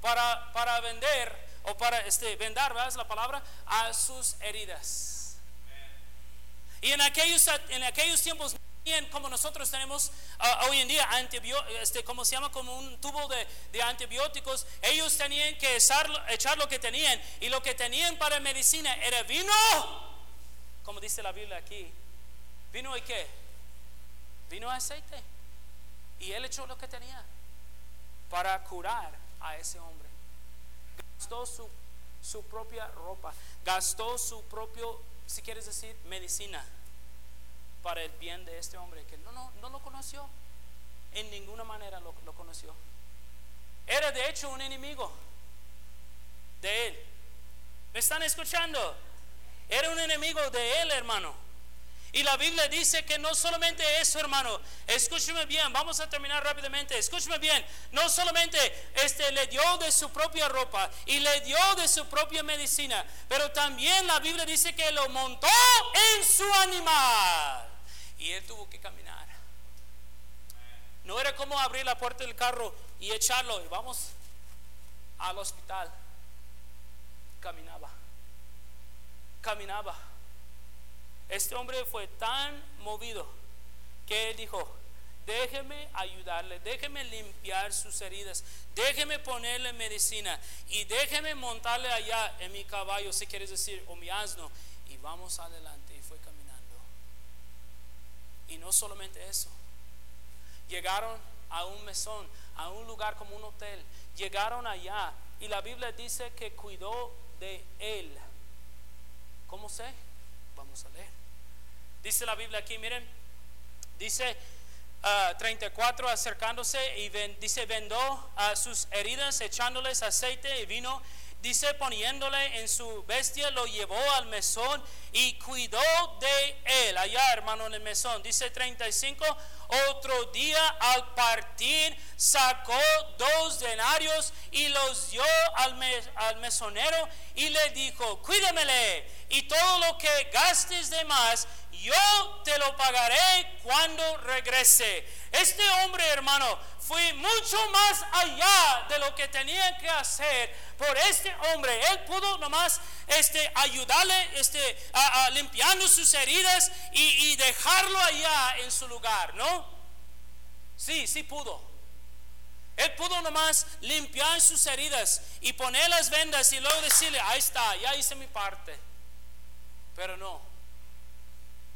para, para vender o para este, vendar, ¿verdad? Es la palabra, a sus heridas. Y en aquellos, en aquellos tiempos como nosotros tenemos ah, hoy en día este, como se llama como un tubo de, antibióticos. Ellos tenían que echar, echar, lo que tenían. Y lo que tenían para medicina era vino. Como dice la Biblia aquí. Vino y qué vino aceite y él echó lo que tenía para curar a ese hombre gastó su, su propia ropa gastó su propio si quieres decir medicina para el bien de este hombre que no, no, no lo conoció. En ninguna manera lo, lo conoció. Era de hecho un enemigo de él. ¿Me están escuchando? Era un enemigo de él, hermano. Y la Biblia dice que no solamente eso, hermano. Escúcheme bien, vamos a terminar rápidamente. Escúcheme bien. No solamente este le dio de su propia ropa y le dio de su propia medicina, pero también la Biblia dice que lo montó en su animal. Y él tuvo que caminar. No era como abrir la puerta del carro y echarlo y vamos al hospital. Caminaba. Caminaba este hombre fue tan movido que dijo, déjeme ayudarle, déjeme limpiar sus heridas, déjeme ponerle medicina y déjeme montarle allá en mi caballo, si quieres decir, o mi asno, y vamos adelante. Y fue caminando. Y no solamente eso, llegaron a un mesón, a un lugar como un hotel, llegaron allá y la Biblia dice que cuidó de él. ¿Cómo sé? Vamos a leer. Dice la Biblia aquí, miren, dice 34 ah, acercándose y dice vendó a sus heridas echándoles aceite y vino dice poniéndole en su bestia, lo llevó al mesón y cuidó de él. Allá, hermano, en el mesón. Dice 35, otro día al partir sacó dos denarios y los dio al, al mesonero y le dijo, cuídemele y todo lo que gastes de más yo te lo pagaré cuando regrese. Este hombre, hermano, fue mucho más allá de lo que tenía que hacer por este hombre. Él pudo nomás este, ayudarle este, a, limpiando sus heridas y, y dejarlo allá en su lugar, ¿no? Sí, sí pudo. Él pudo nomás limpiar sus heridas y poner las vendas y luego decirle, ahí está, ya hice mi parte. Pero no,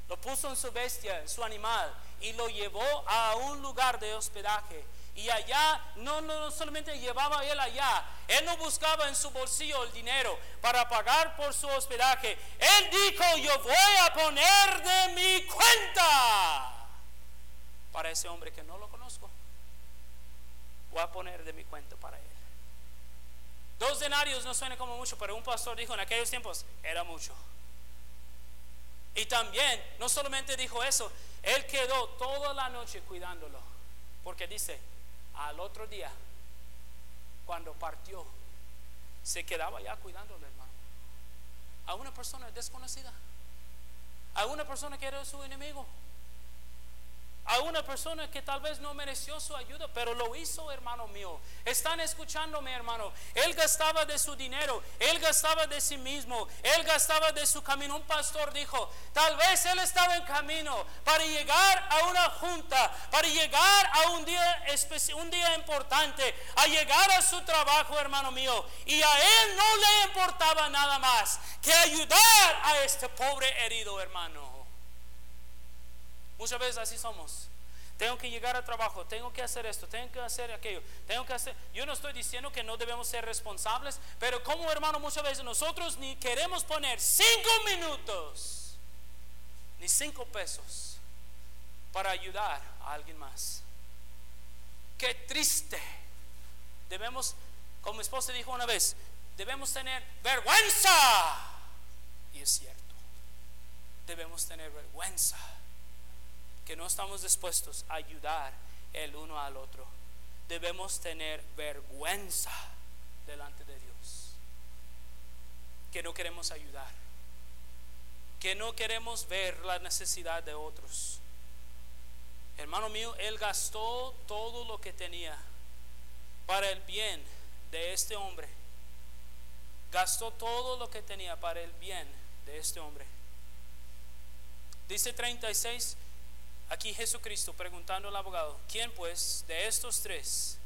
lo puso en su bestia, en su animal, y lo llevó a un lugar de hospedaje. Y allá no, no, solamente llevaba él allá, él no buscaba en su bolsillo el dinero para pagar por su hospedaje. Él dijo, yo voy a poner de mi cuenta para ese hombre que no lo conozco. Voy a poner de mi cuenta para él. Dos denarios no suena como mucho, pero un pastor dijo en aquellos tiempos, era mucho. Y también, no solamente dijo eso, él quedó toda la noche cuidándolo. Porque dice, al otro día, cuando partió, se quedaba ya cuidándolo, hermano. A una persona desconocida. A una persona que era su enemigo a una persona que tal vez no mereció su ayuda, pero lo hizo, hermano mío. Están escuchándome, hermano. Él gastaba de su dinero, él gastaba de sí mismo, él gastaba de su camino. Un pastor dijo, tal vez él estaba en camino para llegar a una junta, para llegar a un día un día importante, a llegar a su trabajo, hermano mío. Y a él no le importaba nada más que ayudar a este pobre herido, hermano. Muchas veces así somos. Tengo que llegar al trabajo, tengo que hacer esto, tengo que hacer aquello, tengo que hacer. Yo no estoy diciendo que no debemos ser responsables, pero como hermano, muchas veces nosotros ni queremos poner cinco minutos, ni cinco pesos para ayudar a alguien más. Qué triste. Debemos, como mi esposa dijo una vez, debemos tener vergüenza. Y es cierto, debemos tener vergüenza que no estamos dispuestos a ayudar el uno al otro. Debemos tener vergüenza delante de Dios. Que no queremos ayudar. Que no queremos ver la necesidad de otros. Hermano mío, él gastó todo lo que tenía para el bien de este hombre. Gastó todo lo que tenía para el bien de este hombre. Dice 36, Aquí Jesucristo preguntando al abogado, ¿quién pues de estos tres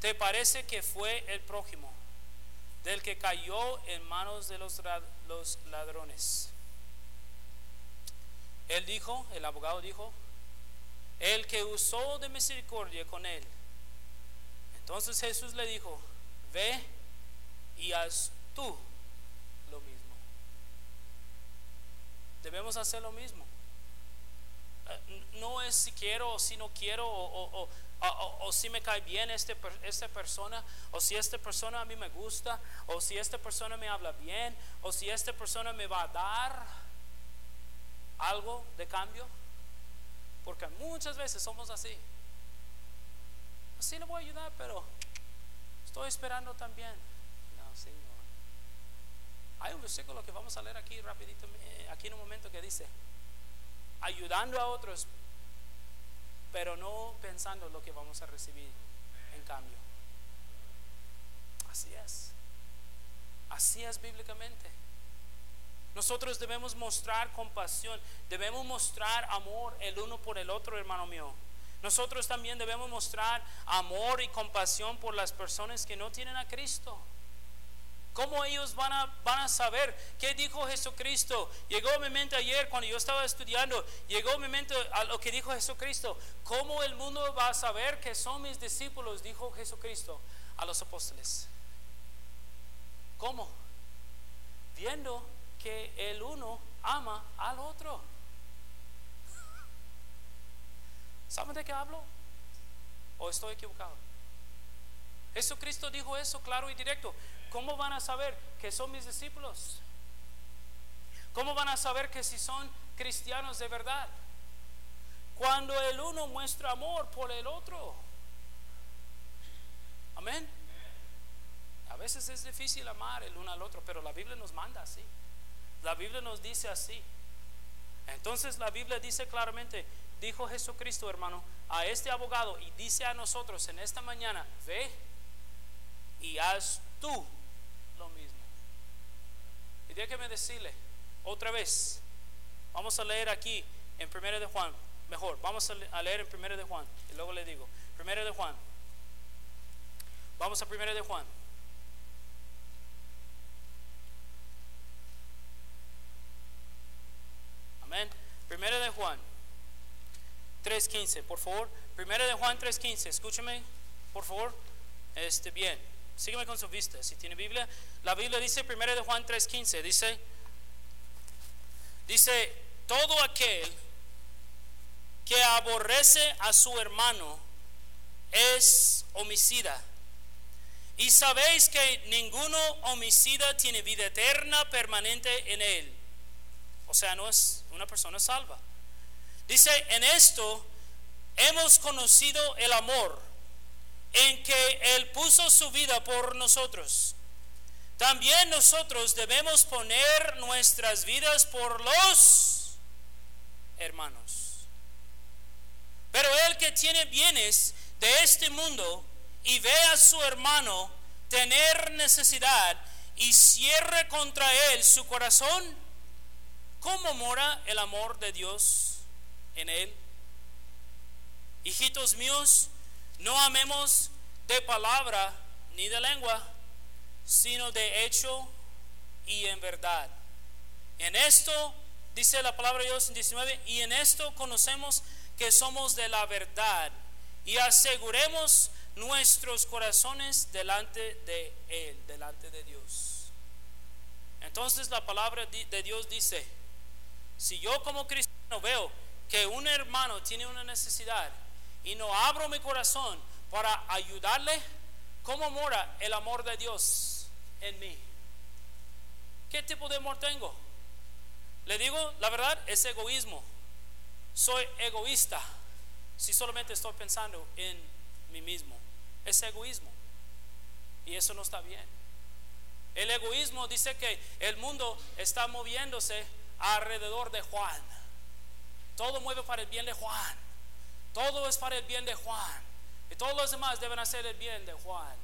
te parece que fue el prójimo del que cayó en manos de los, los ladrones? Él dijo, el abogado dijo, el que usó de misericordia con él. Entonces Jesús le dijo, ve y haz tú lo mismo. Debemos hacer lo mismo no es si quiero o si no quiero o, o, si me cae bien este, esta persona o si esta persona a mí me gusta o si esta persona me habla bien o si esta persona me va a dar algo de cambio. Porque muchas veces somos así. Así le voy a ayudar, pero estoy esperando también. No, Señor. Hay un versículo que vamos a leer aquí rapidito, eh, aquí en un momento que dice, ayudando a otros, pero no pensando lo que vamos a recibir en cambio. Así es. Así es bíblicamente. Nosotros debemos mostrar compasión, debemos mostrar amor el uno por el otro, hermano mío. Nosotros también debemos mostrar amor y compasión por las personas que no tienen a Cristo. ¿Cómo ellos van a, van a saber qué dijo Jesucristo? Llegó a mi mente ayer cuando yo estaba estudiando, llegó a mi mente a lo que dijo Jesucristo. ¿Cómo el mundo va a saber que son mis discípulos? Dijo Jesucristo a los apóstoles. ¿Cómo? Viendo que el uno ama al otro. ¿Saben de qué hablo? ¿O estoy equivocado? Jesucristo dijo eso claro y directo ¿cómo van a saber que son mis discípulos? ¿Cómo van a saber que si son cristianos de verdad? Cuando el uno muestra amor por el otro. Amén. A veces es difícil amar el uno al otro, pero la Biblia nos manda así. La Biblia nos dice así. Entonces la Biblia dice claramente, dijo Jesucristo, hermano, a este abogado y dice a nosotros en esta mañana, ve y haz tú. Y déjeme decirle otra vez, vamos a leer aquí en 1 de Juan, mejor, vamos a leer en 1 de Juan, y luego le digo, 1 de Juan, vamos a 1 de Juan. Amén. Primero de Juan 3.15, por favor. Primero de Juan 3.15, escúchame, por favor. Este, bien, sígueme con su vista. Si tiene Biblia, la Biblia dice, primero de Juan 3.15, dice, dice, todo aquel que aborrece a su hermano es homicida. Y sabéis que ninguno homicida tiene vida eterna permanente en él. O sea, no es una persona salva. Dice, en esto hemos conocido el amor, en que Él puso su vida por nosotros. También nosotros debemos poner nuestras vidas por los hermanos. Pero el que tiene bienes de este mundo y ve a su hermano tener necesidad y cierre contra él su corazón, ¿Cómo mora el amor de Dios en él? Hijitos míos, no amemos de palabra ni de lengua, sino de hecho y en verdad. En esto, dice la palabra de Dios en 19, y en esto conocemos que somos de la verdad y aseguremos nuestros corazones delante de Él, delante de Dios. Entonces la palabra de Dios dice, si yo como cristiano veo que un hermano tiene una necesidad y no abro mi corazón para ayudarle, ¿cómo mora el amor de Dios en mí? ¿Qué tipo de amor tengo? Le digo, la verdad, es egoísmo. Soy egoísta si solamente estoy pensando en mí mismo. Es egoísmo. Y eso no está bien. El egoísmo dice que el mundo está moviéndose alrededor de Juan. Todo mueve para el bien de Juan. Todo es para el bien de Juan. Y todos los demás deben hacer el bien de Juan.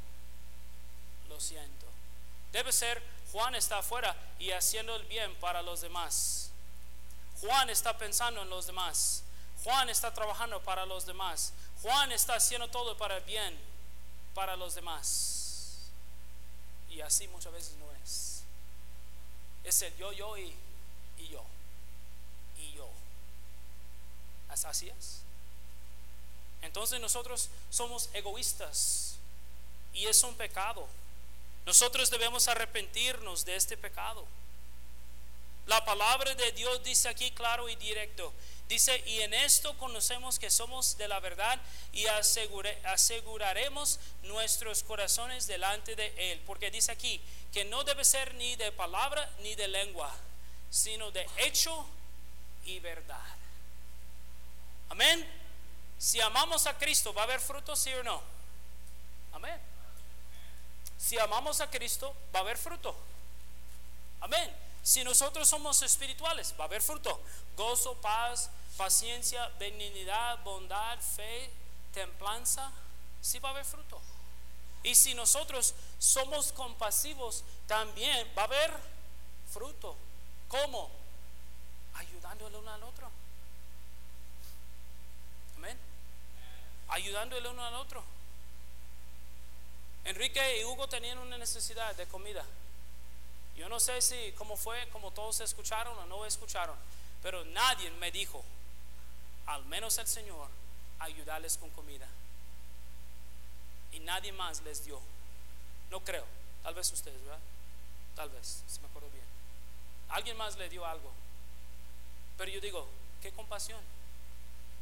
Lo siento. Debe ser Juan está afuera y haciendo el bien para los demás. Juan está pensando en los demás. Juan está trabajando para los demás. Juan está haciendo todo para el bien para los demás. Y así muchas veces no es. Es el yo, yo y y yo, y yo. Así es. Entonces nosotros somos egoístas y es un pecado. Nosotros debemos arrepentirnos de este pecado. La palabra de Dios dice aquí claro y directo. Dice, y en esto conocemos que somos de la verdad y aseguraremos nuestros corazones delante de Él. Porque dice aquí que no debe ser ni de palabra ni de lengua, sino de hecho y verdad. Amén. Si amamos a Cristo, ¿va a haber fruto, sí o no? Amén. Si amamos a Cristo, va a haber fruto. Amén. Si nosotros somos espirituales, va a haber fruto. Gozo, paz, paciencia, benignidad, bondad, fe, templanza. Sí va a haber fruto. Y si nosotros somos compasivos, también va a haber fruto. ¿Cómo? Ayudándole uno al otro. Amén. Ayudándole uno al otro. Enrique y Hugo tenían una necesidad de comida. Yo no sé si cómo fue, como todos escucharon o no escucharon, pero nadie me dijo, al menos el Señor, ayudarles con comida. Y nadie más les dio. No creo. Tal vez ustedes, ¿verdad? Tal vez, si me acuerdo bien. Alguien más le dio algo. Pero yo digo, qué compasión.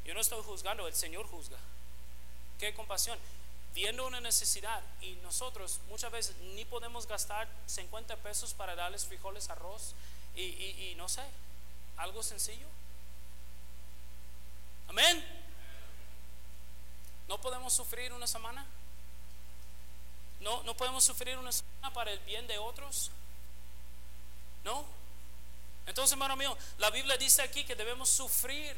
Yo no estoy juzgando, el Señor juzga. Qué compasión. viendo una necesidad y nosotros muchas veces ni podemos gastar 50 pesos para darles frijoles, arroz y, no sé, algo sencillo. Amén. ¿No podemos sufrir una semana? ¿No, ¿No podemos sufrir una semana para el bien de otros? ¿No? Entonces, hermano mío, la Biblia dice aquí que debemos sufrir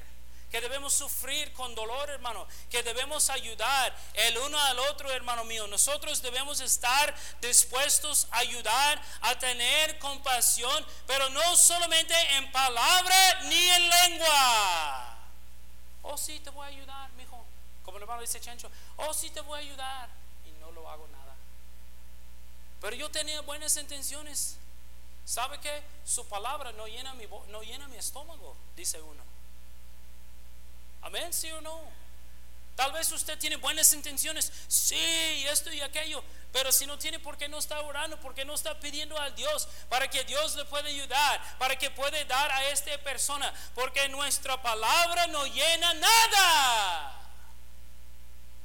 que debemos sufrir con dolor, hermano, que debemos ayudar el uno al otro, hermano mío. Nosotros debemos estar dispuestos a ayudar, a tener compasión, pero no solamente en palabra ni en lengua. Oh, sí, te voy a ayudar, mi hijo. Como el hermano dice Chencho, oh, sí, te voy a ayudar. Y no lo hago nada. Pero yo tenía buenas intenciones. ¿Sabe qué? Su palabra no llena mi, no llena mi estómago, dice uno. Amén, sí o no. Tal vez usted tiene buenas intenciones, sí, esto y aquello, pero si no tiene, ¿por qué no está orando? ¿Por qué no está pidiendo al Dios para que Dios le pueda ayudar, para que pueda dar a esta persona? Porque nuestra palabra no llena nada.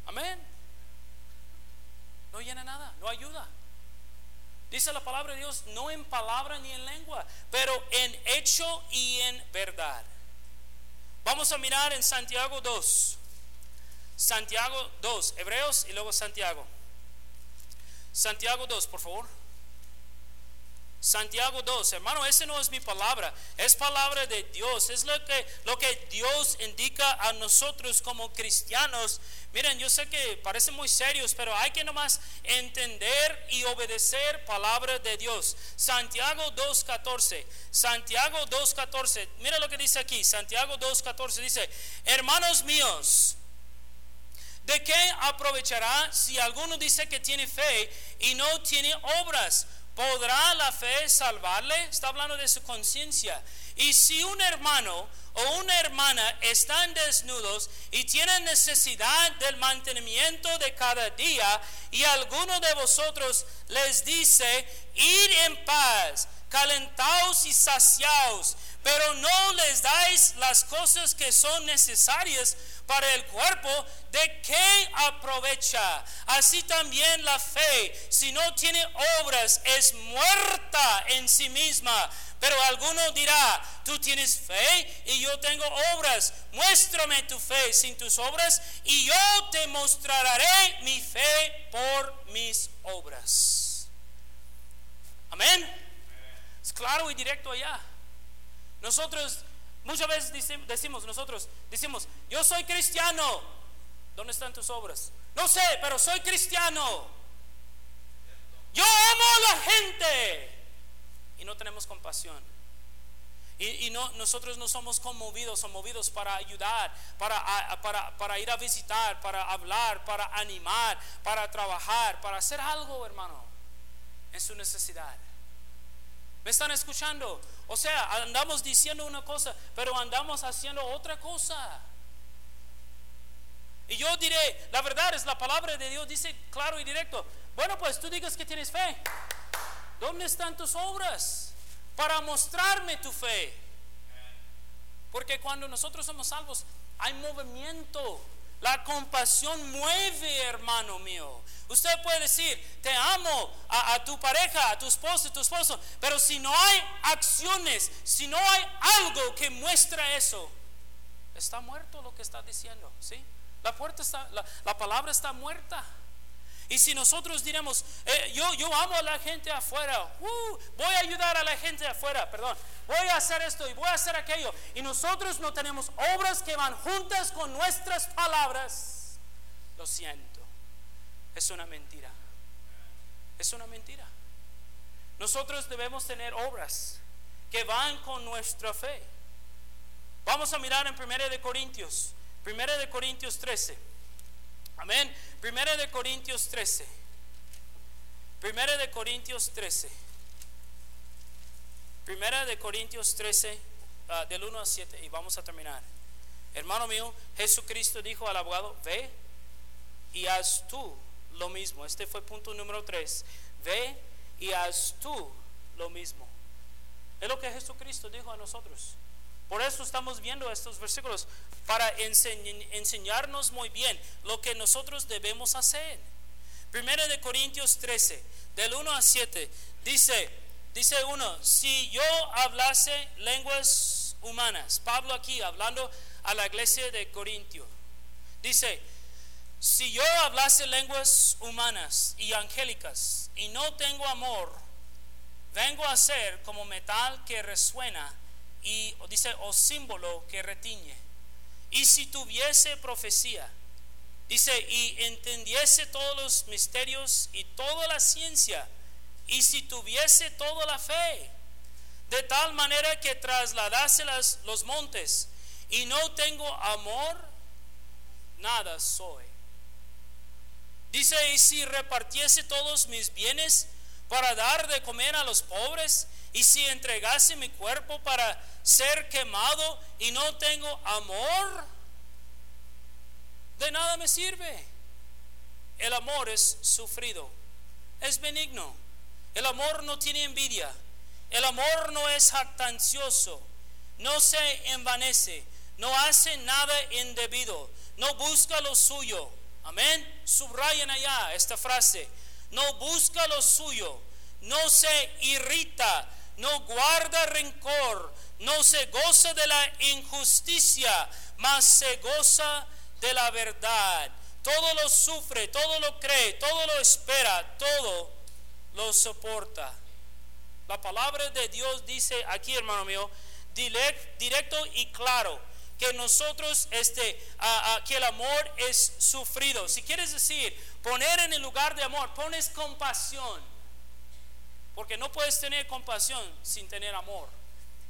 Amén. No llena nada, no ayuda. Dice la palabra de Dios, no en palabra ni en lengua, pero en hecho y en verdad. Vamos a mirar en Santiago 2. Santiago 2, Hebreos y luego Santiago. Santiago 2, por favor. Santiago 2, hermano, ese no es mi palabra, es palabra de Dios, es lo que, lo que Dios indica a nosotros como cristianos. Miren, yo sé que parecen muy serios, pero hay que nomás entender y obedecer palabra de Dios. Santiago 2.14, Santiago 2.14, mira lo que dice aquí, Santiago 2.14 dice, hermanos míos, ¿de qué aprovechará si alguno dice que tiene fe y no tiene obras? ¿Podrá la fe salvarle? Está hablando de su conciencia. Y si un hermano o una hermana están desnudos y tienen necesidad del mantenimiento de cada día y alguno de vosotros les dice, ir en paz, calentaos y saciaos, pero no les dais las cosas que son necesarias para el cuerpo, ¿de qué aprovecha? Así también la fe, si no tiene obras, es muerta en sí misma. Pero alguno dirá, tú tienes fe y yo tengo obras. Muéstrame tu fe sin tus obras y yo te mostraré mi fe por mis obras. Amén. Es claro y directo allá. Nosotros muchas veces decimos, nosotros decimos, yo soy cristiano. ¿Dónde están tus obras? No sé, pero soy cristiano. Yo amo a la gente. Y no tenemos compasión. Y, no, nosotros no somos conmovidos, somos movidos para ayudar, para, para, para ir a visitar, para hablar, para animar, para trabajar, para hacer algo, hermano, en su necesidad. ¿Me están escuchando? O sea, andamos diciendo una cosa, pero andamos haciendo otra cosa. Y yo diré, la verdad es la palabra de Dios, dice claro y directo. Bueno, pues tú digas que tienes fe. ¿Dónde están tus obras? Para mostrarme tu fe. Porque cuando nosotros somos salvos, hay movimiento. La compasión mueve, hermano mío. Usted puede decir, te amo a, tu pareja, a tu esposo, a tu esposo, pero si no hay acciones, si no hay algo que muestra eso, está muerto lo que está diciendo, ¿sí? La, puerta está, la palabra está muerta. Y si nosotros diremos, eh, yo, yo amo a la gente afuera, uh, voy a ayudar a la gente afuera, perdón, voy a hacer esto y voy a hacer aquello, y nosotros no tenemos obras que van juntas con nuestras palabras, lo siento, es una mentira. Es una mentira. Nosotros debemos tener obras que van con nuestra fe. Vamos a mirar en 1 de Corintios, 1 de Corintios 13. Amén. Primera de Corintios 13. Primera de Corintios 13. Primera de Corintios 13, ah, del 1 a 7. Y vamos a terminar. Hermano mío, Jesucristo dijo al abogado, ve y haz tú lo mismo. Este fue punto número 3. Ve y haz tú lo mismo. Es lo que Jesucristo dijo a nosotros. Por eso estamos viendo estos versículos, para enseñarnos muy bien lo que nosotros debemos hacer. Primera de Corintios 13, del 1 a 7, dice, dice uno, si yo hablase lenguas humanas, Pablo aquí hablando a la iglesia de Corintio, dice, si yo hablase lenguas humanas y angélicas y no tengo amor, vengo a ser como metal que resuena y dice o símbolo que retiñe. Y si tuviese profecía, dice, y entendiese todos los misterios y toda la ciencia, y si tuviese toda la fe, de tal manera que trasladase los montes, y no tengo amor, nada soy. Dice, y si repartiese todos mis bienes para dar de comer a los pobres, y si entregase mi cuerpo para ser quemado y no tengo amor, de nada me sirve. El amor es sufrido, es benigno. El amor no tiene envidia. El amor no es jactancioso, no se envanece, no hace nada indebido, no busca lo suyo Amén. Subrayen allá esta frase. No busca lo suyo, no se irrita, no guarda rencor, no se goza de la injusticia, mas se goza de la verdad. Todo lo sufre, todo lo cree, todo lo espera, todo lo soporta. La palabra de Dios dice aquí, hermano mío, directo y claro que nosotros, este, que el amor es sufrido. Si quieres decir, poner en el lugar de amor, pones compasión. Porque no puedes tener compasión sin tener amor.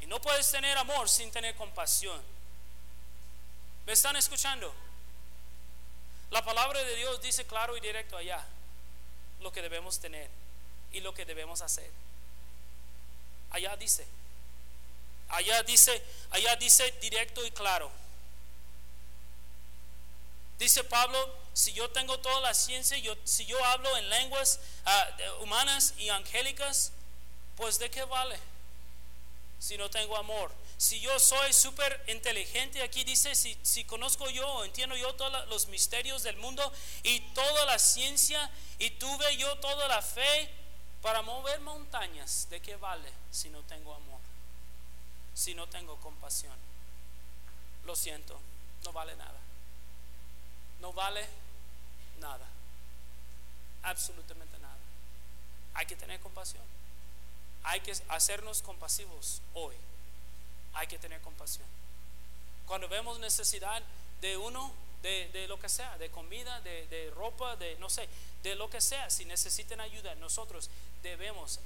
Y no puedes tener amor sin tener compasión. ¿Me están escuchando? La palabra de Dios dice claro y directo allá lo que debemos tener y lo que debemos hacer. Allá dice. Allá dice, allá dice directo y claro. Dice Pablo, si yo tengo toda la ciencia, yo, si yo hablo en lenguas ah, humanas y angélicas, pues de qué vale si no tengo amor. Si yo soy súper inteligente, aquí dice, si, si conozco yo, entiendo yo todos los misterios del mundo y toda la ciencia y tuve yo toda la fe para mover montañas, ¿de qué vale si no tengo amor? si no tengo compasión. Lo siento, no vale nada. No vale nada. Absolutamente nada. Hay que tener compasión. Hay que hacernos compasivos hoy. Hay que tener compasión. Cuando vemos necesidad de uno, de, lo que sea, de comida, de, de, ropa, de no sé, de lo que sea, si necesitan ayuda, nosotros debemos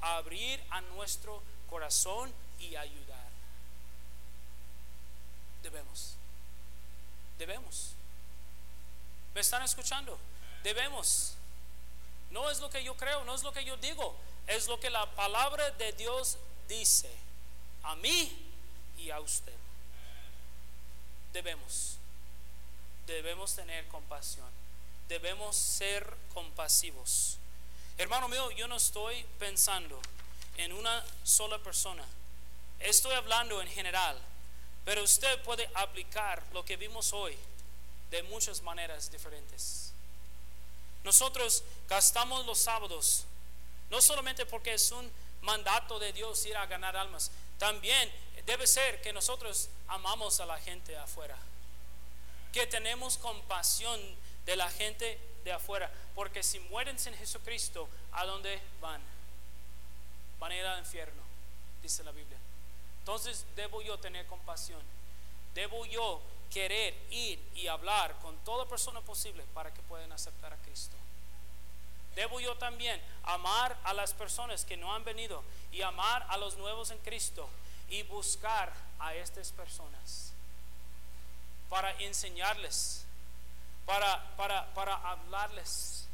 abrir a nuestro corazón y ayudar. Debemos. Debemos. ¿Me están escuchando? Debemos. No es lo que yo creo, no es lo que yo digo, es lo que la palabra de Dios dice a mí y a usted. Debemos. Debemos tener compasión. Debemos ser compasivos. Hermano mío, yo no estoy pensando en una sola persona. Estoy hablando en general, pero usted puede aplicar lo que vimos hoy de muchas maneras diferentes. Nosotros gastamos los sábados, no solamente porque es un mandato de Dios ir a ganar almas, también debe ser que nosotros amamos a la gente afuera, que tenemos compasión de la gente de afuera, porque si mueren sin Jesucristo, ¿a dónde van? van a ir al infierno, dice la Biblia. Entonces debo yo tener compasión, debo yo querer ir y hablar con toda persona posible para que puedan aceptar a Cristo. Debo yo también amar a las personas que no han venido y amar a los nuevos en Cristo y buscar a estas personas para enseñarles, para, para, para hablarles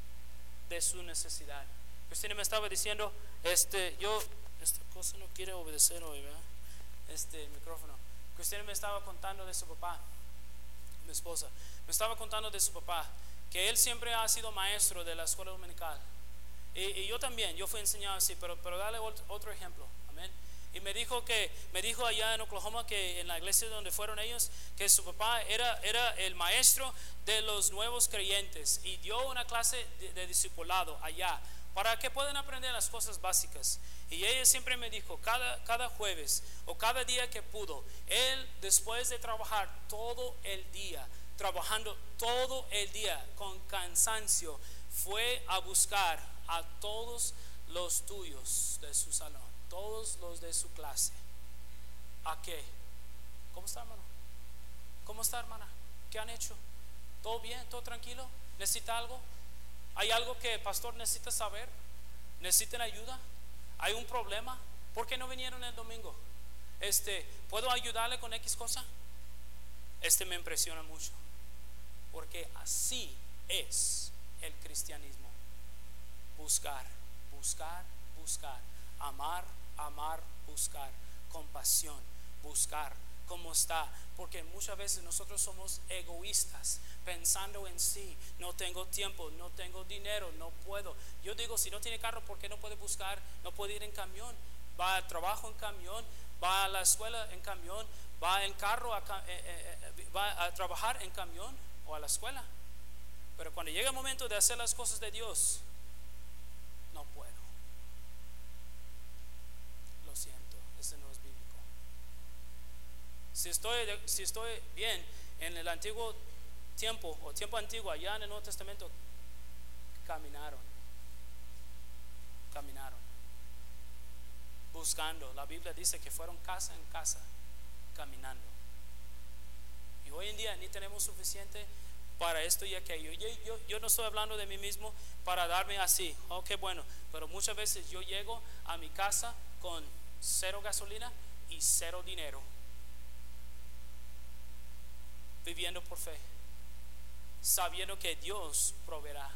de su necesidad. Cristina me estaba diciendo, este, yo, esta cosa no quiere obedecer hoy, ¿verdad? Este, el micrófono. Cristina me estaba contando de su papá, mi esposa, me estaba contando de su papá, que él siempre ha sido maestro de la escuela dominical. Y, yo también, yo fui enseñado así, pero, pero dale otro ejemplo, amén. y me dijo que me dijo allá en Oklahoma que en la iglesia donde fueron ellos que su papá era era el maestro de los nuevos creyentes y dio una clase de, de discipulado allá para que puedan aprender las cosas básicas. Y ella siempre me dijo, cada, cada jueves o cada día que pudo, él después de trabajar todo el día, trabajando todo el día con cansancio, fue a buscar a todos los tuyos de su salón, todos los de su clase. ¿A qué? ¿Cómo está, hermano? ¿Cómo está, hermana? ¿Qué han hecho? ¿Todo bien? ¿Todo tranquilo? ¿Necesita algo? ¿Hay algo que el pastor necesita saber? ¿Necesitan ayuda? ¿Hay un problema? ¿Por qué no vinieron el domingo? Este, ¿puedo ayudarle con X cosa? Este me impresiona mucho. Porque así es el cristianismo. Buscar, buscar, buscar. Amar, amar, buscar. Compasión, buscar cómo está. Porque muchas veces nosotros somos egoístas, pensando en sí. No tengo tiempo, no tengo dinero, no puedo. Yo digo, si no tiene carro, ¿por qué no puede buscar? No puede ir en camión. Va al trabajo en camión, va a la escuela en camión, va en carro, a, eh, eh, eh, a trabajar en camión o a la escuela. Pero cuando llega el momento de hacer las cosas de Dios, no puedo. Lo siento, ese no es bíblico. Si estoy, si estoy bien en el antiguo tiempo o tiempo antiguo, allá en el Nuevo Testamento, caminaron. Caminaron. Buscando. La Biblia dice que fueron casa en casa, caminando. Y hoy en día ni tenemos suficiente para esto y aquello. Yo, yo, yo, no estoy hablando de mí mismo para darme así, oh, qué bueno, pero muchas veces yo llego a mi casa con cero gasolina y cero dinero, viviendo por fe, sabiendo que Dios proveerá.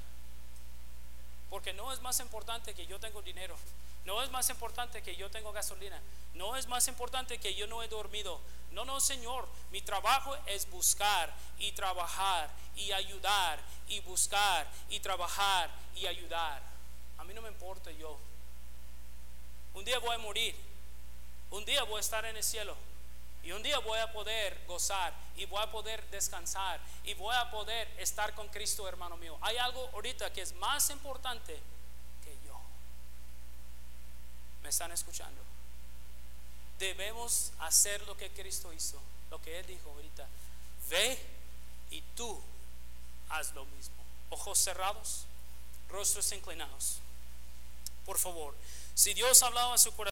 Porque no es más importante que yo tengo dinero, no es más importante que yo tengo gasolina, no es más importante que yo no he dormido. No, no, Señor, mi trabajo es buscar y trabajar y ayudar y buscar y trabajar y ayudar. A mí no me importa yo. Un día voy a morir, un día voy a estar en el cielo. Y un día voy a poder gozar y voy a poder descansar y voy a poder estar con Cristo, hermano mío. Hay algo ahorita que es más importante que yo. ¿Me están escuchando? Debemos hacer lo que Cristo hizo, lo que Él dijo ahorita. Ve y tú haz lo mismo. Ojos cerrados, rostros inclinados. Por favor, si Dios hablaba a su corazón,